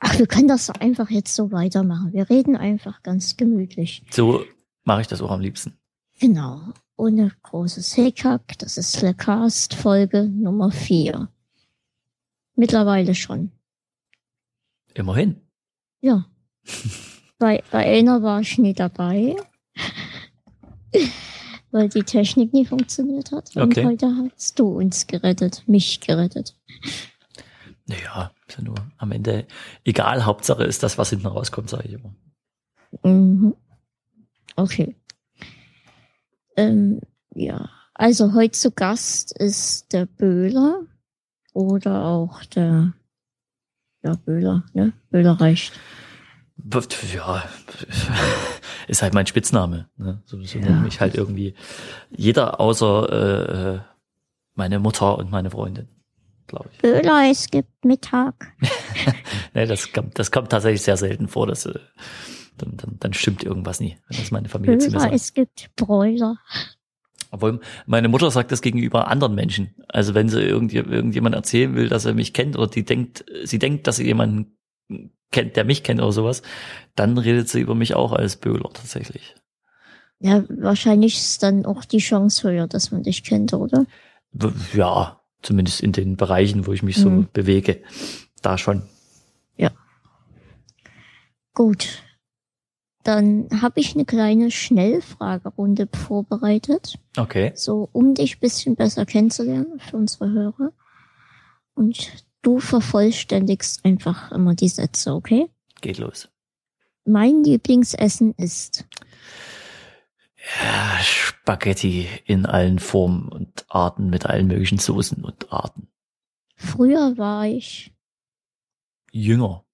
Ach, wir können das einfach jetzt so weitermachen. Wir reden einfach ganz gemütlich. So mache ich das auch am liebsten. Genau. Ohne großes Hickhack. Das ist Slackcast Folge Nummer vier. Mittlerweile schon. Immerhin. Ja. bei, bei einer war ich nie dabei. weil die Technik nie funktioniert hat. Und Okay. heute hast du uns gerettet, mich gerettet. Naja, ist ja nur am Ende egal. Hauptsache ist das, was hinten rauskommt, sage ich immer. Mhm. Okay. Ähm, ja, also heute zu Gast ist der Böhler oder auch der ja, Böhler, ne? Böhler reicht. Ja, ist halt mein Spitzname. Ne? So, so Ja. nennt mich halt irgendwie jeder außer äh, äh, meine Mutter und meine Freundin, glaube ich. Böhler, es gibt Mittag. Ne, das, kommt, das kommt tatsächlich sehr selten vor, dass äh, dann, dann, dann stimmt irgendwas nie, wenn das meine Familie zu mir sagt. es gibt Bräuler. Obwohl meine Mutter sagt das gegenüber anderen Menschen. Also wenn sie irgend, irgendjemand erzählen will, dass er mich kennt oder die denkt, sie denkt, dass sie jemanden kennt, der mich kennt oder sowas, dann redet sie über mich auch als Böhler tatsächlich. Ja, wahrscheinlich ist dann auch die Chance höher, dass man dich kennt, oder? Ja, zumindest in den Bereichen, wo ich mich so Mhm. bewege. Da schon. Gut. Dann habe ich eine kleine Schnellfragerunde vorbereitet, Okay. so um dich bisschen besser kennenzulernen für unsere Hörer. Und du vervollständigst einfach immer die Sätze, okay? Geht los. Mein Lieblingsessen ist. Ja, Spaghetti in allen Formen und Arten mit allen möglichen Soßen und Arten. Früher war ich, Jünger,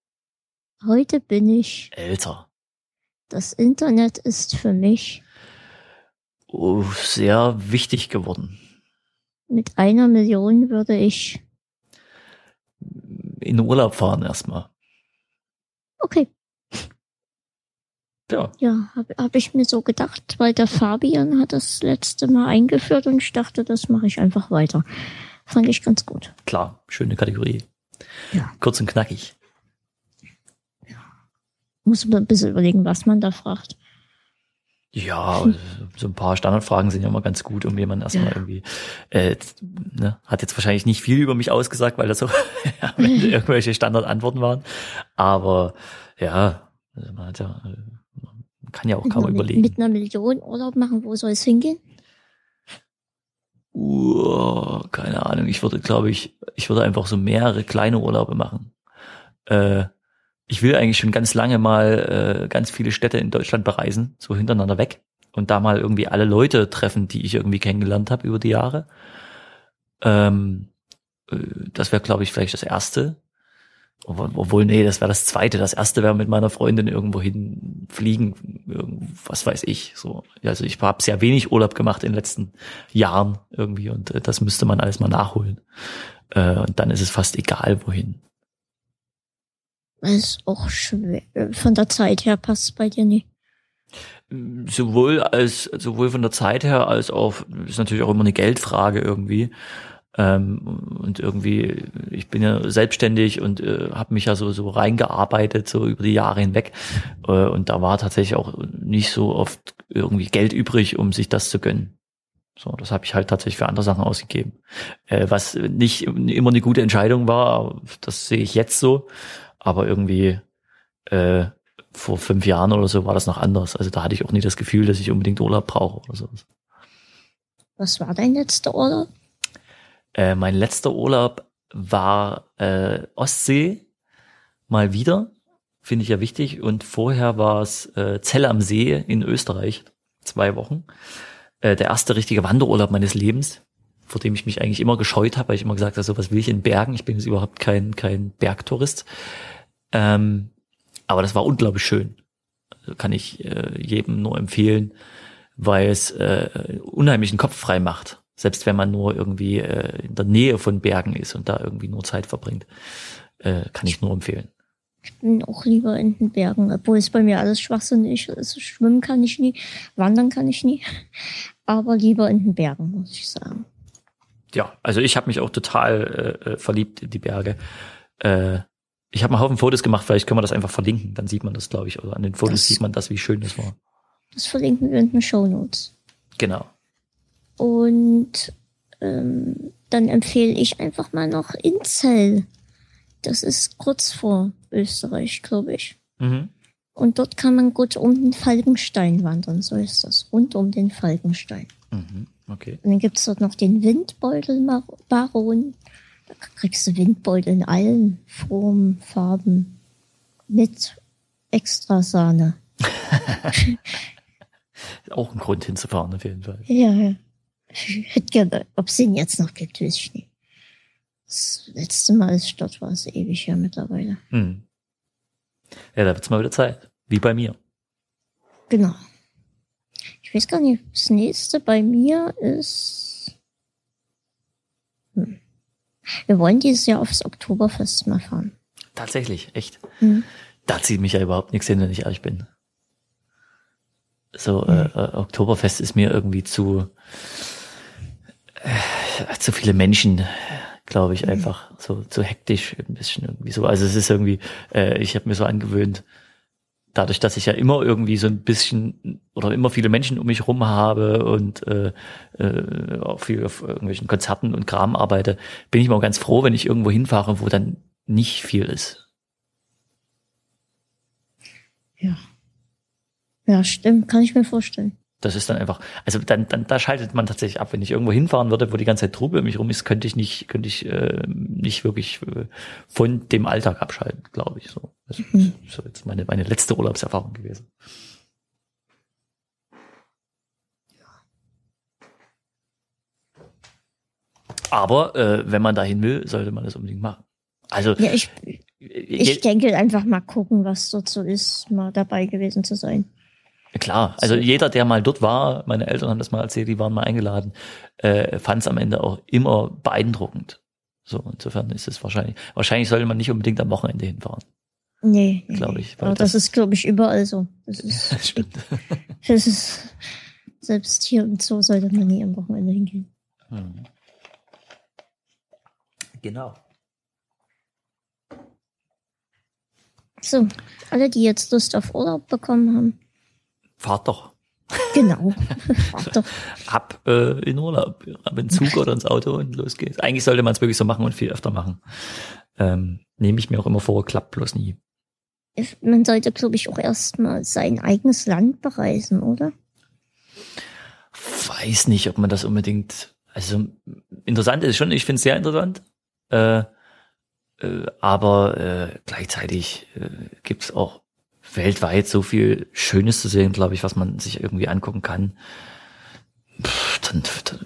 heute bin ich. älter. Das Internet ist für mich Oh, sehr wichtig geworden. mit einer Million würde ich. In Urlaub fahren erstmal. Okay, Ja, ja, habe hab ich mir so gedacht, weil der Fabian hat das letzte Mal eingeführt und ich dachte, das mache ich einfach weiter. Fand ich ganz gut. klar, schöne Kategorie. Ja. Kurz und knackig. Muss man ein bisschen überlegen, was man da fragt. Ja, so ein paar Standardfragen sind ja immer ganz gut, um jemanden erstmal Ja. irgendwie, äh, ne, hat jetzt wahrscheinlich nicht viel über mich ausgesagt, weil das so irgendwelche Standardantworten waren. Aber ja, man hat ja, äh, kann ja auch Mit kaum einer, überlegen. mit einer Million Urlaub machen, wo soll es hingehen? Uh, keine Ahnung. Ich würde, glaube ich, ich würde einfach so mehrere kleine Urlaube machen. Äh, ich will eigentlich schon ganz lange mal äh, ganz viele Städte in Deutschland bereisen, so hintereinander weg und da mal irgendwie alle Leute treffen, die ich irgendwie kennengelernt habe über die Jahre. Ähm, äh, das wäre, glaube ich, vielleicht das erste. Obwohl, nee, das wäre das zweite. Das erste wäre mit meiner Freundin irgendwo hin fliegen, was weiß ich. So, also ich habe sehr wenig Urlaub gemacht in den letzten Jahren irgendwie und äh, das müsste man alles mal nachholen. Äh, und dann ist es fast egal, wohin. Das ist auch schwer. Von der Zeit her passt es bei dir nicht. Sowohl als sowohl von der Zeit her als auch ist natürlich auch immer eine Geldfrage irgendwie. Ähm, und irgendwie, ich bin ja selbstständig und äh, habe mich ja so so reingearbeitet so über die Jahre hinweg. Äh, und da war tatsächlich auch nicht so oft irgendwie Geld übrig, um sich das zu gönnen. So, das habe ich halt tatsächlich für andere Sachen ausgegeben. Äh, was nicht immer eine gute Entscheidung war, das sehe ich jetzt so. Aber irgendwie äh, vor fünf Jahren oder so war das noch anders. Also da hatte ich auch nie das Gefühl, dass ich unbedingt Urlaub brauche oder so. Was war dein letzter Urlaub? Äh, mein letzter Urlaub war äh, Ostsee, mal wieder, finde ich ja wichtig. Und vorher war es äh, Zell am See in Österreich, zwei Wochen. Äh, der erste richtige Wanderurlaub meines Lebens, vor dem ich mich eigentlich immer gescheut habe, weil ich immer gesagt habe, so was will ich in Bergen. Ich bin jetzt überhaupt kein, kein Bergtourist. Ähm, aber das war unglaublich schön. Kann ich äh, jedem nur empfehlen, weil es äh, unheimlichen Kopf frei macht. Selbst wenn man nur irgendwie äh, in der Nähe von Bergen ist und da irgendwie nur Zeit verbringt, äh, kann ich nur empfehlen. Ich bin auch lieber in den Bergen, obwohl es bei mir alles schwachsinnig ist. Also schwimmen kann ich nie, wandern kann ich nie. Aber lieber in den Bergen, muss ich sagen. Ja, also ich habe mich auch total äh, äh, verliebt in die Berge. Äh, Ich habe einen Haufen Fotos gemacht, vielleicht können wir das einfach verlinken, dann sieht man das, glaube ich, oder an den Fotos Das- sieht man das, wie schön das war. Das verlinken wir in den Show Notes. Genau. Und ähm, dann empfehle ich einfach mal noch Inzell. Das ist kurz vor Österreich, glaube ich. Mhm. Und dort kann man gut um den Falkenstein wandern, so ist das. Rund um den Falkenstein. Mhm. Okay. Und dann gibt's dort noch den Windbeutelbaron. Da kriegst du Windbeutel in allen Formen, Farben. Mit extra Sahne. Auch ein Grund hinzufahren, auf jeden Fall. Ja, ja. Ich hätte gerne, ob es den jetzt noch gibt, weiß ich nicht. Das letzte Mal, als ich dort war, ist ewig her mittlerweile. Hm. Ja, da wird's mal wieder Zeit. Wie bei mir. Genau. Ich weiß gar nicht, das nächste bei mir ist. Hm. Wir wollen dieses Jahr aufs Oktoberfest mal fahren. Tatsächlich, echt. Hm. Da zieht mich ja überhaupt nichts hin, wenn ich ehrlich bin. So, äh, äh, Oktoberfest ist mir irgendwie zu, äh, zu viele Menschen, glaube ich, einfach so zu hektisch ein bisschen irgendwie so. Also es ist irgendwie, äh, ich habe mir so angewöhnt, dadurch, dass ich ja immer irgendwie so ein bisschen oder immer viele Menschen um mich rum habe und äh, äh, auch viel auf irgendwelchen Konzerten und Kram arbeite, bin ich mal ganz froh, wenn ich irgendwo hinfahre, wo dann nicht viel ist. Ja. Ja, stimmt, kann ich mir vorstellen. Das ist dann einfach, also dann, dann da schaltet man tatsächlich ab. Wenn ich irgendwo hinfahren würde, wo die ganze Zeit Trubel um mich rum ist, könnte ich nicht, könnte ich äh, nicht wirklich äh, von dem Alltag abschalten, glaube ich. So, das Mhm. ist so jetzt meine meine letzte Urlaubserfahrung gewesen. Aber äh, wenn man dahin will, sollte man das unbedingt machen. Also Ja, ich, je- ich denke einfach mal gucken, was dort so ist, mal dabei gewesen zu sein. Klar, also jeder, der mal dort war, meine Eltern haben das mal erzählt, die waren mal eingeladen, äh, fand es am Ende auch immer beeindruckend. So, insofern ist es wahrscheinlich, wahrscheinlich sollte man nicht unbedingt am Wochenende hinfahren. Nee, nee, Glaub nee. ich, Aber das, das- ist, glaube ich, überall so. Das ist, Stimmt. das ist, selbst hier und so sollte man nie am Wochenende hingehen. Hm. Genau. So, alle, die jetzt Lust auf Urlaub bekommen haben, Fahrt doch genau. Fahrt doch. ab äh, in Urlaub, ab in Zug oder ins Auto und los geht's. Eigentlich sollte man es wirklich so machen und viel öfter machen. Ähm, Nehme ich mir auch immer vor, klappt bloß nie. Man sollte, glaube ich, auch erstmal sein eigenes Land bereisen, oder? weiß nicht, ob man das unbedingt, also interessant ist schon, ich finde es sehr interessant, äh, äh, aber äh, gleichzeitig äh, gibt es auch weltweit so viel Schönes zu sehen, glaube ich, was man sich irgendwie angucken kann. Pff, dann, da,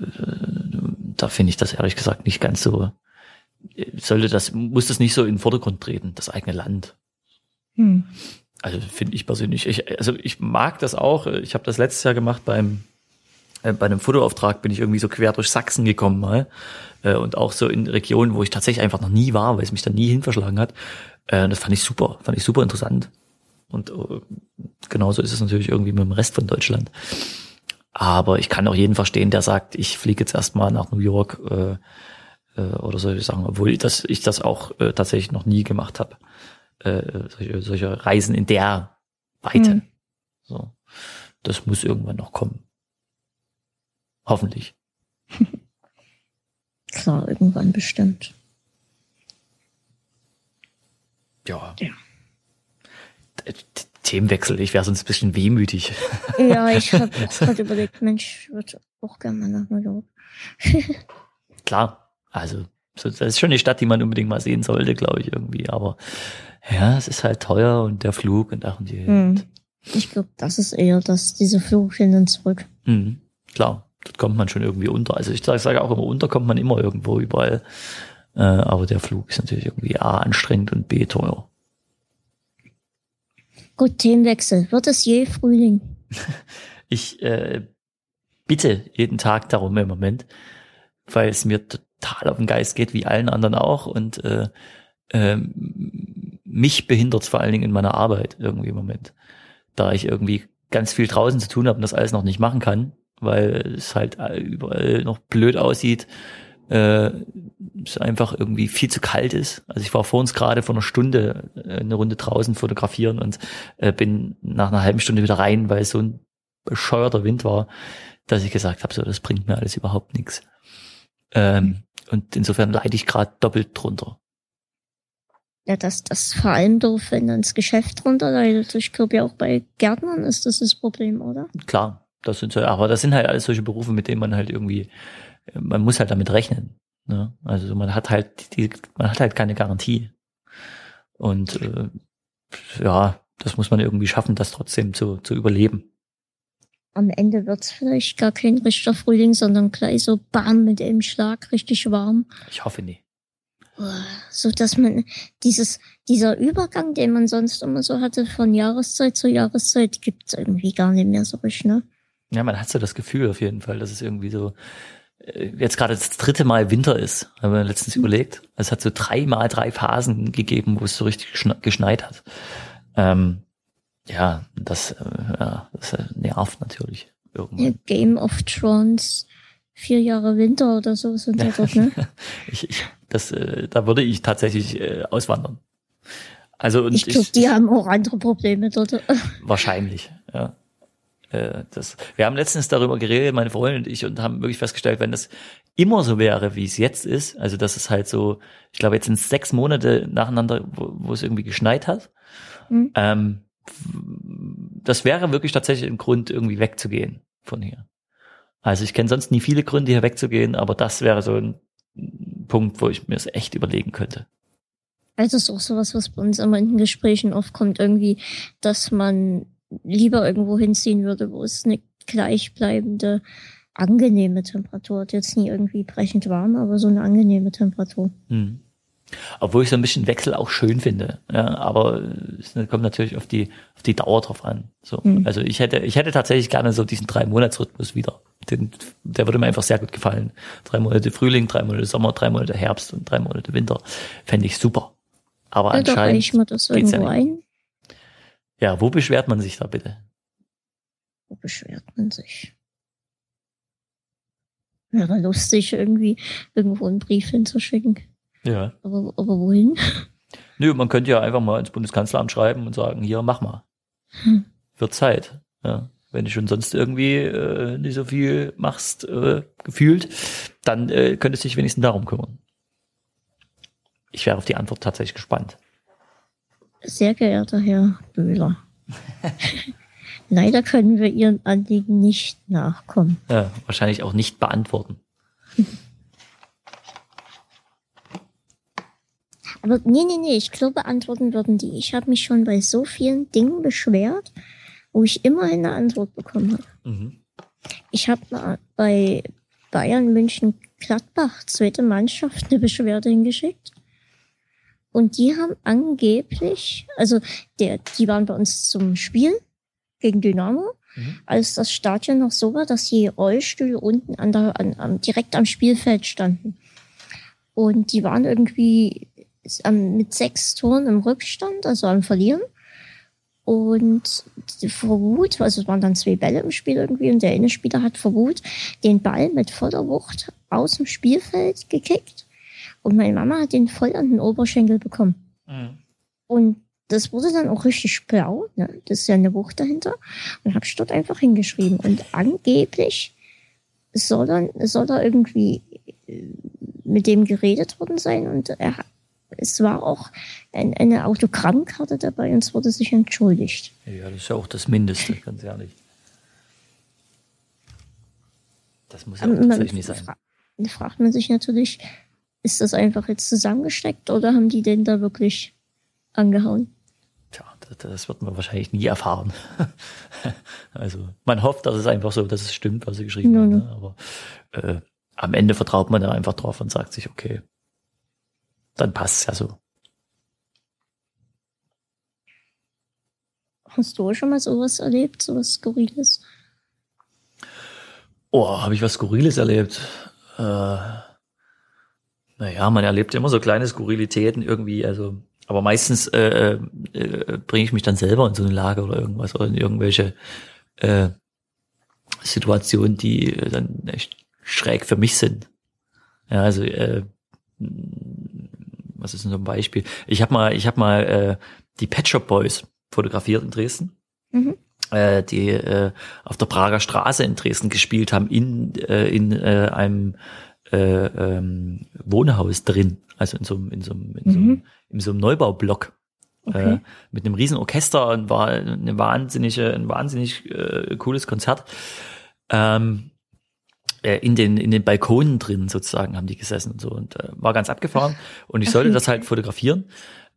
da finde ich das ehrlich gesagt nicht ganz so, sollte das, muss das nicht so in den Vordergrund treten, das eigene Land. Hm. Also finde ich persönlich. Ich, also ich mag das auch. Ich habe das letztes Jahr gemacht beim äh, bei einem Fotoauftrag bin ich irgendwie so quer durch Sachsen gekommen mal äh, und auch so in Regionen, wo ich tatsächlich einfach noch nie war, weil es mich da nie hinverschlagen hat. Äh, das fand ich super, fand ich super interessant. Und äh, genauso ist es natürlich irgendwie mit dem Rest von Deutschland. Aber ich kann auch jeden verstehen, der sagt, ich fliege jetzt erstmal nach New York äh, äh, oder solche Sachen, obwohl ich das, ich das auch äh, tatsächlich noch nie gemacht habe. Äh, solche, solche Reisen in der Weite. Hm. So. Das muss irgendwann noch kommen. Hoffentlich. Klar, irgendwann bestimmt. Ja. Ja. T- Themenwechsel, ich wäre sonst ein bisschen wehmütig. Ja, ich habe auch gerade überlegt, Mensch, ich würde auch gerne mal nach New York. Klar, also so, das ist schon eine Stadt, die man unbedingt mal sehen sollte, glaube ich, irgendwie. Aber ja, es ist halt teuer und der Flug und ach und je. Hm. Ich glaube, das ist eher das, diese Flug hin und zurück. Mhm, klar, dort kommt man schon irgendwie unter. Also ich sage sage auch immer, unter kommt man immer irgendwo überall. Äh, aber der Flug ist natürlich irgendwie A anstrengend und B teuer. Gut, Themenwechsel. Wird es je Frühling? Ich äh, bitte jeden Tag darum im Moment, weil es mir total auf den Geist geht, wie allen anderen auch. Und äh, ähm, mich behindert vor allen Dingen in meiner Arbeit irgendwie im Moment. Da ich irgendwie ganz viel draußen zu tun habe und das alles noch nicht machen kann, weil es halt überall noch blöd aussieht äh, es einfach irgendwie viel zu kalt ist. Also ich war vor uns gerade vor einer Stunde äh, eine Runde draußen fotografieren und äh, bin nach einer halben Stunde wieder rein, weil es so ein bescheuerter Wind war, dass ich gesagt habe, so das bringt mir alles überhaupt nichts. Ähm, und insofern leide ich gerade doppelt drunter. Ja, das, das vor allem doof, wenn dann das Geschäft drunter leidet. Ich glaube ja auch bei Gärtnern ist das das Problem, oder? Klar, das sind so, aber das sind halt alles solche Berufe, mit denen man halt irgendwie, man muss halt damit rechnen. Ne? Also man hat halt die, man hat halt keine Garantie. Und äh, ja, das muss man irgendwie schaffen, das trotzdem zu, zu überleben. Am Ende wird's vielleicht gar kein richtiger Frühling, sondern gleich so bam mit einem Schlag richtig warm. Ich hoffe nie. So dass man dieses, dieser Übergang, den man sonst immer so hatte von Jahreszeit zu Jahreszeit, gibt's irgendwie gar nicht mehr so richtig, ne? Ja, man hat so das Gefühl auf jeden Fall, dass es irgendwie so jetzt gerade das dritte Mal Winter ist, haben wir letztens mhm. überlegt. Es hat so dreimal drei Phasen gegeben, wo es so richtig geschneit hat. Ähm, ja, das, äh, ja, das nervt natürlich irgendwann. Game of Thrones vier Jahre Winter oder so sind da dort, ne? ich, ich, das, äh, da würde ich tatsächlich äh, auswandern. Also und ich glaube, die haben auch andere Probleme dort. Wahrscheinlich, ja. Äh, das, wir haben letztens darüber geredet, meine Freundin und ich, und haben wirklich festgestellt, wenn das immer so wäre, wie es jetzt ist, also dass es halt so, ich glaube, jetzt sind es sechs Monate nacheinander, wo, wo es irgendwie geschneit hat. Mhm. Ähm, das wäre wirklich tatsächlich ein Grund, irgendwie wegzugehen von hier. Also ich kenne sonst nie viele Gründe, hier wegzugehen, aber das wäre so ein Punkt, wo ich mir es echt überlegen könnte. Also ist auch sowas, was bei uns immer in den Gesprächen oft kommt, irgendwie, dass man lieber irgendwo hinziehen würde, wo es eine gleichbleibende, angenehme Temperatur hat. Jetzt nie irgendwie brechend warm, aber so eine angenehme Temperatur. Hm. Obwohl ich so ein bisschen Wechsel auch schön finde. Ja, aber es kommt natürlich auf die, auf die Dauer drauf an. So. Mhm. Also ich hätte, ich hätte tatsächlich gerne so diesen drei Monatsrhythmus wieder. Den, der würde mir einfach sehr gut gefallen. Drei Monate Frühling, drei Monate Sommer, drei Monate Herbst und drei Monate Winter. Fände ich super. Aber ja, anscheinend. Ich mir das irgendwo ja ein. Ja, wo beschwert man sich da bitte? Wo beschwert man sich? Wäre lustig, irgendwie irgendwo einen Brief hinzuschicken. Ja. Aber, aber wohin? Nö, man könnte ja einfach mal ins Bundeskanzleramt schreiben und sagen, hier, mach mal. Hm. Wird Zeit. Ja. Wenn du schon sonst irgendwie äh, nicht so viel machst, äh, gefühlt, dann äh, könntest du dich wenigstens darum kümmern. Ich wäre auf die Antwort tatsächlich gespannt. Sehr geehrter Herr Böhler. Leider können wir Ihren Anliegen nicht nachkommen. Ja, wahrscheinlich auch nicht beantworten. Aber nee, nee, nee, ich glaube, beantworten würden die. Ich habe mich schon bei so vielen Dingen beschwert, wo ich immer eine Antwort bekommen habe. Mhm. Ich habe bei Bayern München Gladbach, zweite Mannschaft, eine Beschwerde hingeschickt. Und die haben angeblich, also der, die waren bei uns zum Spiel gegen Dynamo, mhm. als das Stadion noch so war, dass die Rollstühle unten an der, an, an, direkt am Spielfeld standen. Und die waren irgendwie mit sechs Toren im Rückstand, also am Verlieren. Und vor Wut, also es waren dann zwei Bälle im Spiel irgendwie, und der eine Spieler hat vor Wut den Ball mit voller Wucht aus dem Spielfeld gekickt. Und meine Mama hat den voll an den Oberschenkel bekommen. Mhm. Und das wurde dann auch richtig blau, ne? das ist ja eine Wucht dahinter. Und habe ich dort einfach hingeschrieben. Und angeblich soll er, soll er irgendwie äh, mit dem geredet worden sein und er es war auch ein, eine Autogrammkarte dabei und es wurde sich entschuldigt. Ja, das ist ja auch das Mindeste, ganz ehrlich. Das muss ja auch tatsächlich nicht sein. Fra fragt man sich natürlich, ist das einfach jetzt zusammengesteckt oder haben die den da wirklich angehauen? Tja, das, wird man wahrscheinlich nie erfahren. also man hofft, dass es einfach so, dass es stimmt, was sie geschrieben no, haben. Ne? Aber äh, am Ende vertraut man da einfach drauf und sagt sich, okay, dann passt es ja so. Hast du schon mal sowas erlebt, sowas Skurriles? Oh, habe ich was Skurriles erlebt? Äh, naja, man erlebt immer so kleine Skurrilitäten irgendwie, also, aber meistens äh, äh, bringe ich mich dann selber in so eine Lage oder irgendwas oder in irgendwelche äh, Situationen, die dann echt schräg für mich sind. Ja, also äh, was ist denn so ein Beispiel? Ich habe mal, ich habe mal äh, die Pet Shop Boys fotografiert in Dresden. Mhm. Äh, die äh, auf der Prager Straße in Dresden gespielt haben, in, äh, in äh, einem äh, ähm, Wohnhaus drin, also in so, in so, in so, mhm. in so einem Neubaublock. Okay. Äh, mit einem riesen Orchester und war eine wahnsinnige, ein wahnsinnig äh, cooles Konzert. Ähm, äh, in den in den Balkonen drin sozusagen haben die gesessen und so und äh, war ganz abgefahren und ich sollte das halt fotografieren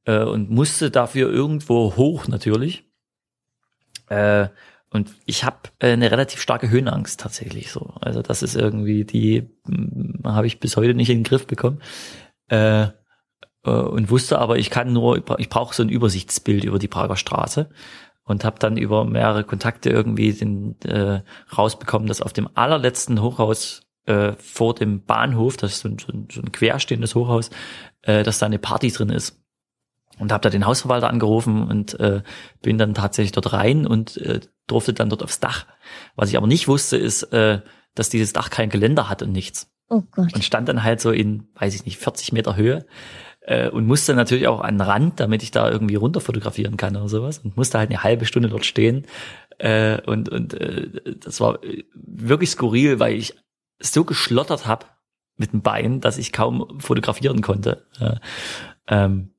äh, und musste dafür irgendwo hoch natürlich äh, und ich habe äh, eine relativ starke Höhenangst tatsächlich so. Also das ist irgendwie die hm, habe ich bis heute nicht in den Griff bekommen. Äh, äh, und wusste aber ich kann nur ich brauche so ein Übersichtsbild über die Prager Straße. Und habe dann über mehrere Kontakte irgendwie den, äh, rausbekommen, dass auf dem allerletzten Hochhaus äh, vor dem Bahnhof, das ist so ein, so ein, so ein querstehendes Hochhaus, äh, dass da eine Party drin ist. Und habe da den Hausverwalter angerufen und äh, bin dann tatsächlich dort rein und äh, durfte dann dort aufs Dach. Was ich aber nicht wusste, ist, äh, dass dieses Dach kein Geländer hat und nichts. Oh Gott. Und stand dann halt so in, weiß ich nicht, 40 Meter Höhe äh, und musste natürlich auch an den Rand, damit ich da irgendwie runter fotografieren kann oder sowas und musste halt eine halbe Stunde dort stehen äh, und und äh, das war wirklich skurril, weil ich so geschlottert habe mit dem Bein, dass ich kaum fotografieren konnte. Äh, ähm,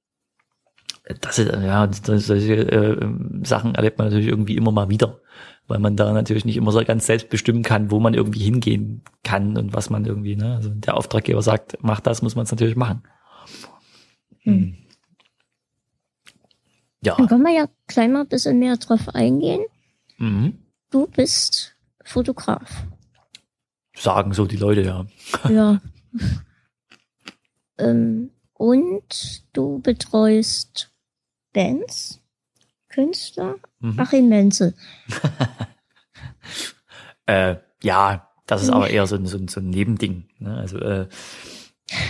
das ist, ja, solche äh, Sachen erlebt man natürlich irgendwie immer mal wieder, weil man da natürlich nicht immer so ganz selbst bestimmen kann, wo man irgendwie hingehen kann und was man irgendwie, ne, also der Auftraggeber sagt, mach das, muss man es natürlich machen. Hm. hm. Ja. Dann können wir ja gleich mal ein bisschen mehr drauf eingehen. Mhm. Du bist Fotograf. Sagen so die Leute, ja. Ja. ähm, und du betreust Bands, Künstler, mhm. Achim Menzel. äh, ja, das ist aber eher so ein, so so ein Nebending. Ne? Also äh,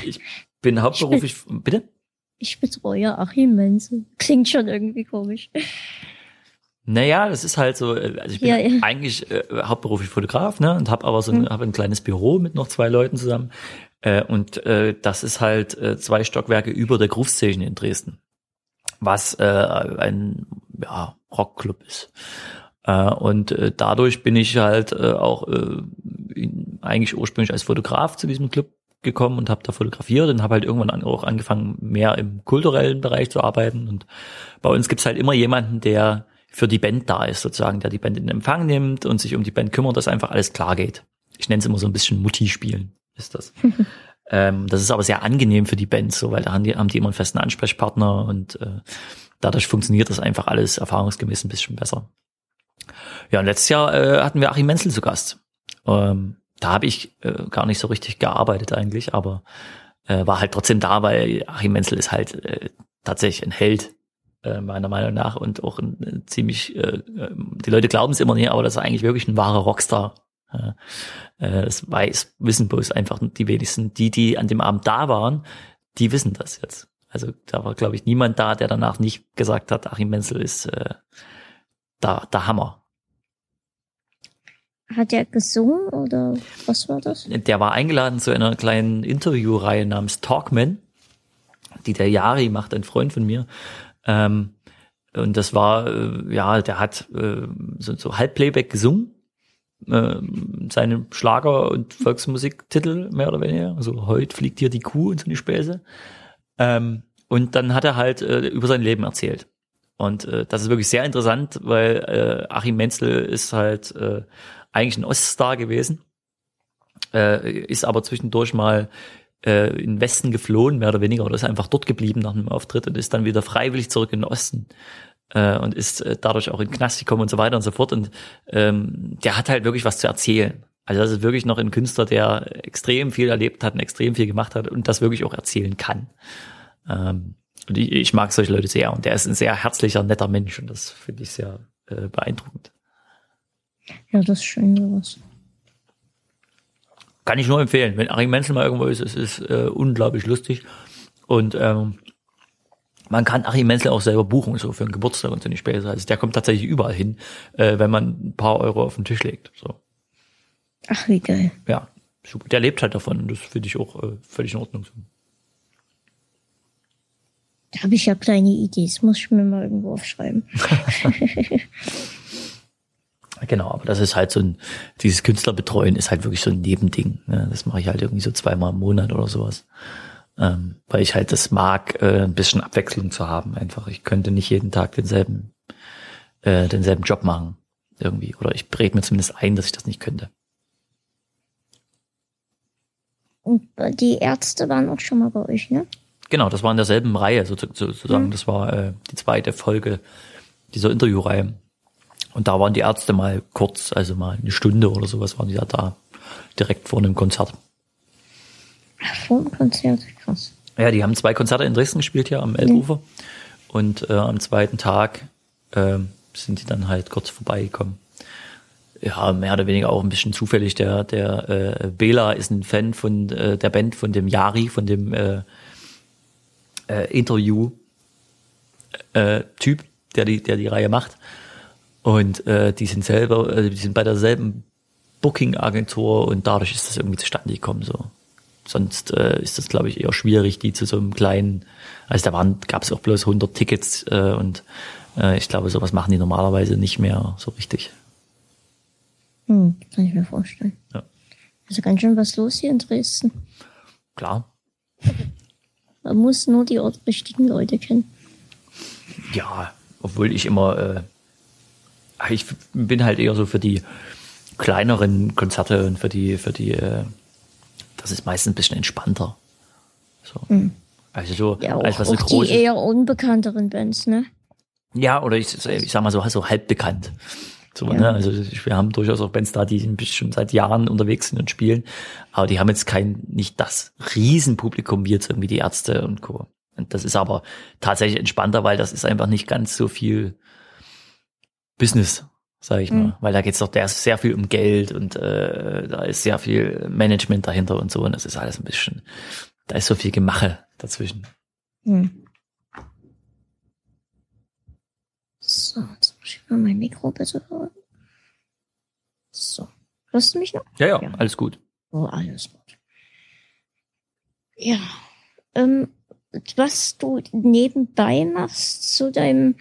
ich bin hauptberuflich, ich bin, bitte? Ich betreue Achim Menzel. Klingt schon irgendwie komisch. Naja, das ist halt so, äh, also ich bin ja, ja. eigentlich äh, hauptberuflich Fotograf, ne, und habe aber so ein, hm. hab ein kleines Büro mit noch zwei Leuten zusammen. Äh, und äh, das ist halt äh, zwei Stockwerke über der Groove Station in Dresden, was äh, ein ja, Rockclub ist. Äh, und äh, dadurch bin ich halt äh, auch äh, in, eigentlich ursprünglich als Fotograf zu diesem Club gekommen und habe da fotografiert und habe halt irgendwann auch angefangen, mehr im kulturellen Bereich zu arbeiten. Und bei uns gibt's halt immer jemanden, der für die Band da ist, sozusagen, der die Band in Empfang nimmt und sich um die Band kümmert, dass einfach alles klar geht. Ich nenne es immer so ein bisschen Mutti-Spielen, ist das. ähm, das ist aber sehr angenehm für die Band, so, weil da haben die, haben die immer einen festen Ansprechpartner und äh, dadurch funktioniert das einfach alles erfahrungsgemäß ein bisschen besser. Ja, und letztes Jahr äh, hatten wir Achim Menzel zu Gast. Ähm, da habe ich äh, gar nicht so richtig gearbeitet eigentlich, aber äh, war halt trotzdem da, weil Achim Menzel ist halt äh, tatsächlich ein Held äh, meiner Meinung nach und auch ein, ein ziemlich, äh, ähm, die Leute glauben es immer nicht, aber das ist eigentlich wirklich ein wahrer Rockstar. Äh, das weiß, wissen bloß einfach die wenigsten. Die, die an dem Abend da waren, die wissen das jetzt. Also da war, glaube ich, niemand da, der danach nicht gesagt hat, Achim Menzel ist äh, da, der Hammer. Hat er gesungen oder was war das? Der war eingeladen zu einer kleinen Interviewreihe namens Talkman, die der Yari macht, ein Freund von mir. Ähm, und das war, äh, ja, der hat äh, so, so Halbplayback gesungen, äh, seine Schlager- und Volksmusiktitel mehr oder weniger. Also heute fliegt hier die Kuh und so die Späße. Ähm, und dann hat er halt äh, über sein Leben erzählt. Und äh, das ist wirklich sehr interessant, weil äh, Achim Menzel ist halt äh, eigentlich ein Oststar gewesen, äh, ist aber zwischendurch mal äh, in den Westen geflohen, mehr oder weniger, oder ist einfach dort geblieben nach einem Auftritt und ist dann wieder freiwillig zurück in den Osten äh, und ist äh, dadurch auch in den Knast gekommen und so weiter und so fort. Und ähm, der hat halt wirklich was zu erzählen. Also das ist wirklich noch ein Künstler, der extrem viel erlebt hat und extrem viel gemacht hat und das wirklich auch erzählen kann. Ähm, und ich, ich mag solche Leute sehr und der ist ein sehr herzlicher, netter Mensch und das finde ich sehr äh, beeindruckend. Ja, das ist schön sowas. Kann ich nur empfehlen. Wenn Achim Menzel mal irgendwo ist, es ist äh, unglaublich lustig. Und ähm, man kann Achim Menzel auch selber buchen, so für einen Geburtstag und so nicht später. Also der kommt tatsächlich überall hin, äh, wenn man ein paar Euro auf den Tisch legt. So. Ach, wie geil. Ja, super. Der lebt halt davon und das finde ich auch äh, völlig in Ordnung. Da habe ich ja kleine Ideen, das muss ich mir mal irgendwo aufschreiben. genau, aber das ist halt so ein, dieses Künstlerbetreuen ist halt wirklich so ein Nebending. Ne? Das mache ich halt irgendwie so zweimal im Monat oder sowas. Ähm, weil ich halt das mag, äh, ein bisschen Abwechslung zu haben einfach. Ich könnte nicht jeden Tag denselben, äh, denselben Job machen irgendwie. Oder ich rede mir zumindest ein, dass ich das nicht könnte. Und die Ärzte waren auch schon mal bei euch, ne? Genau, das war in derselben Reihe sozusagen. Mhm. Das war äh, die zweite Folge dieser Interviewreihe. Und da waren die Ärzte mal kurz, also mal eine Stunde oder sowas waren die ja da, direkt vor einem Konzert. Konzert, krass. Ja, die haben zwei Konzerte in Dresden gespielt hier am Elbufer. Mhm. Und äh, am zweiten Tag äh, sind die dann halt kurz vorbeigekommen. Ja, mehr oder weniger auch ein bisschen zufällig. Der, der äh, Bela ist ein Fan von äh, der Band von dem Yari, von dem äh, äh, Interview-Typ, äh, der die, der die Reihe macht. Und äh, die sind selber, äh, die sind bei derselben Booking-Agentur und dadurch ist das irgendwie zustande gekommen. So. Sonst äh, ist das, glaube ich, eher schwierig, die zu so einem kleinen, also da waren, gab es auch bloß 100 Tickets äh, und äh, ich glaube, sowas machen die normalerweise nicht mehr so richtig. Hm, kann ich mir vorstellen. Ja. Also ganz schön was los hier in Dresden. Klar. Man muss nur die richtigen Leute kennen. Ja, obwohl ich immer, äh, ich bin halt eher so für die kleineren Konzerte und für die, für die, äh, das ist meistens ein bisschen entspannter. So. Mhm. Also so, ja, auch, als was so auch die eher unbekannteren Bands, ne? Ja, oder ich, ich sag mal so, so halb bekannt. So, ja. ne? Also wir haben durchaus auch Bands da, die schon seit Jahren unterwegs sind und spielen, aber die haben jetzt kein, nicht das Riesenpublikum wie jetzt irgendwie die Ärzte und Co. Und das ist aber tatsächlich entspannter, weil das ist einfach nicht ganz so viel Business, sage ich mhm. mal. Weil da geht's doch sehr viel um Geld und äh, da ist sehr viel Management dahinter und so. Und das ist alles ein bisschen, da ist so viel Gemache dazwischen. Mhm. So, jetzt muss ich mal mein Mikro bitte hören. So. Hörst du mich noch? Ja, ja, ja. alles gut. Oh, alles gut. Ja. Ähm, was du nebenbei machst zu deinem,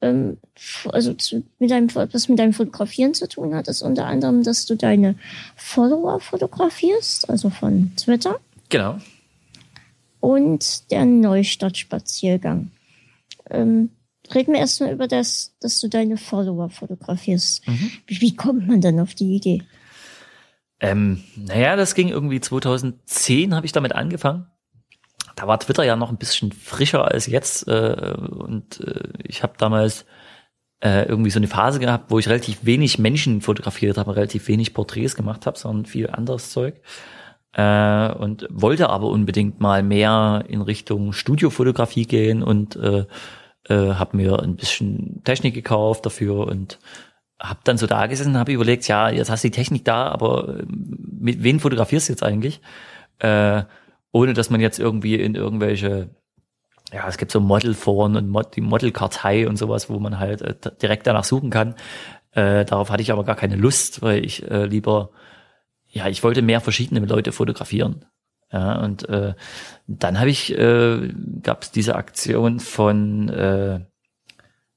ähm, also zu, mit deinem, was mit deinem Fotografieren zu tun hat, ist unter anderem, dass du deine Follower fotografierst, also von Twitter. Genau. Und der Neustadtspaziergang. Ähm, reden wir erstmal über das, dass du deine Follower fotografierst. Mhm. Wie, wie, kommt man dann auf die Idee? Ähm, naja, das ging irgendwie 2010, habe ich damit angefangen. Da war Twitter ja noch ein bisschen frischer als jetzt. Äh, und äh, ich habe damals äh, irgendwie so eine Phase gehabt, wo ich relativ wenig Menschen fotografiert habe, relativ wenig Porträts gemacht habe, sondern viel anderes Zeug. Äh, und wollte aber unbedingt mal mehr in Richtung Studiofotografie gehen und äh, äh, habe mir ein bisschen Technik gekauft dafür und habe dann so da gesessen und habe überlegt, ja, jetzt hast du die Technik da, aber äh, mit wen fotografierst du jetzt eigentlich? Äh, ohne dass man jetzt irgendwie in irgendwelche, ja, es gibt so Modelforen und Mod, die Modelkartei und sowas, wo man halt äh, direkt danach suchen kann. Äh, darauf hatte ich aber gar keine Lust, weil ich äh, lieber, ja, ich wollte mehr verschiedene Leute fotografieren. Ja, und äh, dann habe ich, äh, gab es diese Aktion von, äh,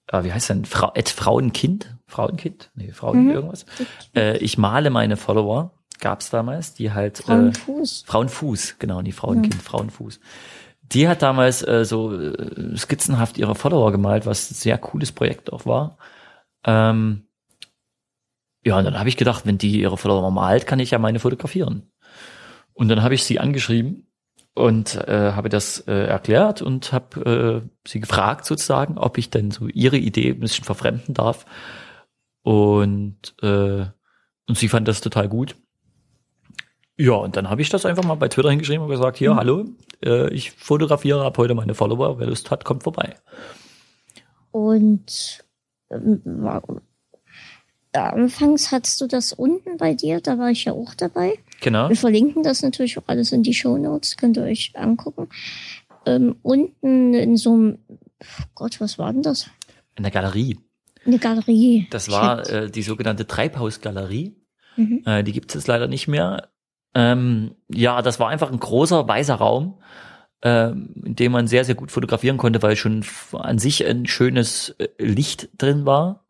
ah, wie heißt denn, Frau, Ed Frauenkind? Frauenkind? Nee, Frauen mhm. irgendwas. Äh, ich male meine Follower, gab's damals, die halt Frauenfuß. Äh, Frauenfuß, genau, die Frauenkind, mhm. Frauenfuß. Die hat damals äh, so äh, skizzenhaft ihre Follower gemalt, was ein sehr cooles Projekt auch war. Ähm, ja, und dann habe ich gedacht, wenn die ihre Follower malt, kann ich ja meine fotografieren. Und dann habe ich sie angeschrieben und äh, habe das äh, erklärt und habe äh, sie gefragt sozusagen, ob ich denn so ihre Idee ein bisschen verfremden darf. Und, äh, und sie fand das total gut. Ja, und dann habe ich das einfach mal bei Twitter hingeschrieben und gesagt, hier, mhm. hallo, äh, ich fotografiere ab heute meine Follower, wer Lust hat, kommt vorbei. Und ähm, anfangs hattest du das unten bei dir, da war ich ja auch dabei. Genau. Wir verlinken das natürlich auch alles in die Show Notes, könnt ihr euch angucken. Ähm, unten in so einem, Gott, was war denn das? In der Galerie. Eine Galerie. Das war äh, die sogenannte Treibhausgalerie. Mhm. Äh, die gibt es leider nicht mehr. Ähm, ja, das war einfach ein großer weißer Raum, ähm, in dem man sehr, sehr gut fotografieren konnte, weil schon an sich ein schönes äh, Licht drin war.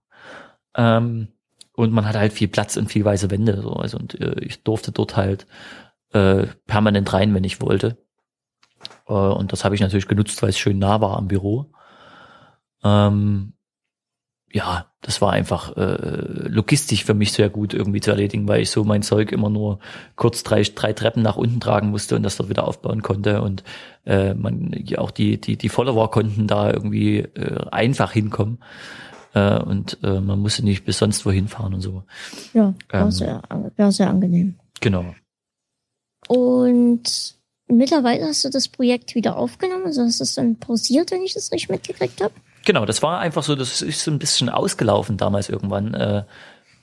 Ähm, und man hatte halt viel Platz und viel weiße Wände. So. Also, und äh, ich durfte dort halt äh, permanent rein, wenn ich wollte. Äh, und das habe ich natürlich genutzt, weil es schön nah war am Büro. Ähm, ja, das war einfach äh, logistisch für mich sehr gut irgendwie zu erledigen, weil ich so mein Zeug immer nur kurz drei, drei Treppen nach unten tragen musste und das dort wieder aufbauen konnte und äh, man ja, auch die die die Follower konnten da irgendwie äh, einfach hinkommen äh, und äh, man musste nicht bis sonst wohin fahren und so. Ja, war, ähm, sehr, war sehr angenehm. Genau. Und mittlerweile hast du das Projekt wieder aufgenommen, also hast du es dann pausiert, wenn ich das richtig mitgekriegt habe? Genau, das war einfach so, das ist so ein bisschen ausgelaufen damals irgendwann. Äh,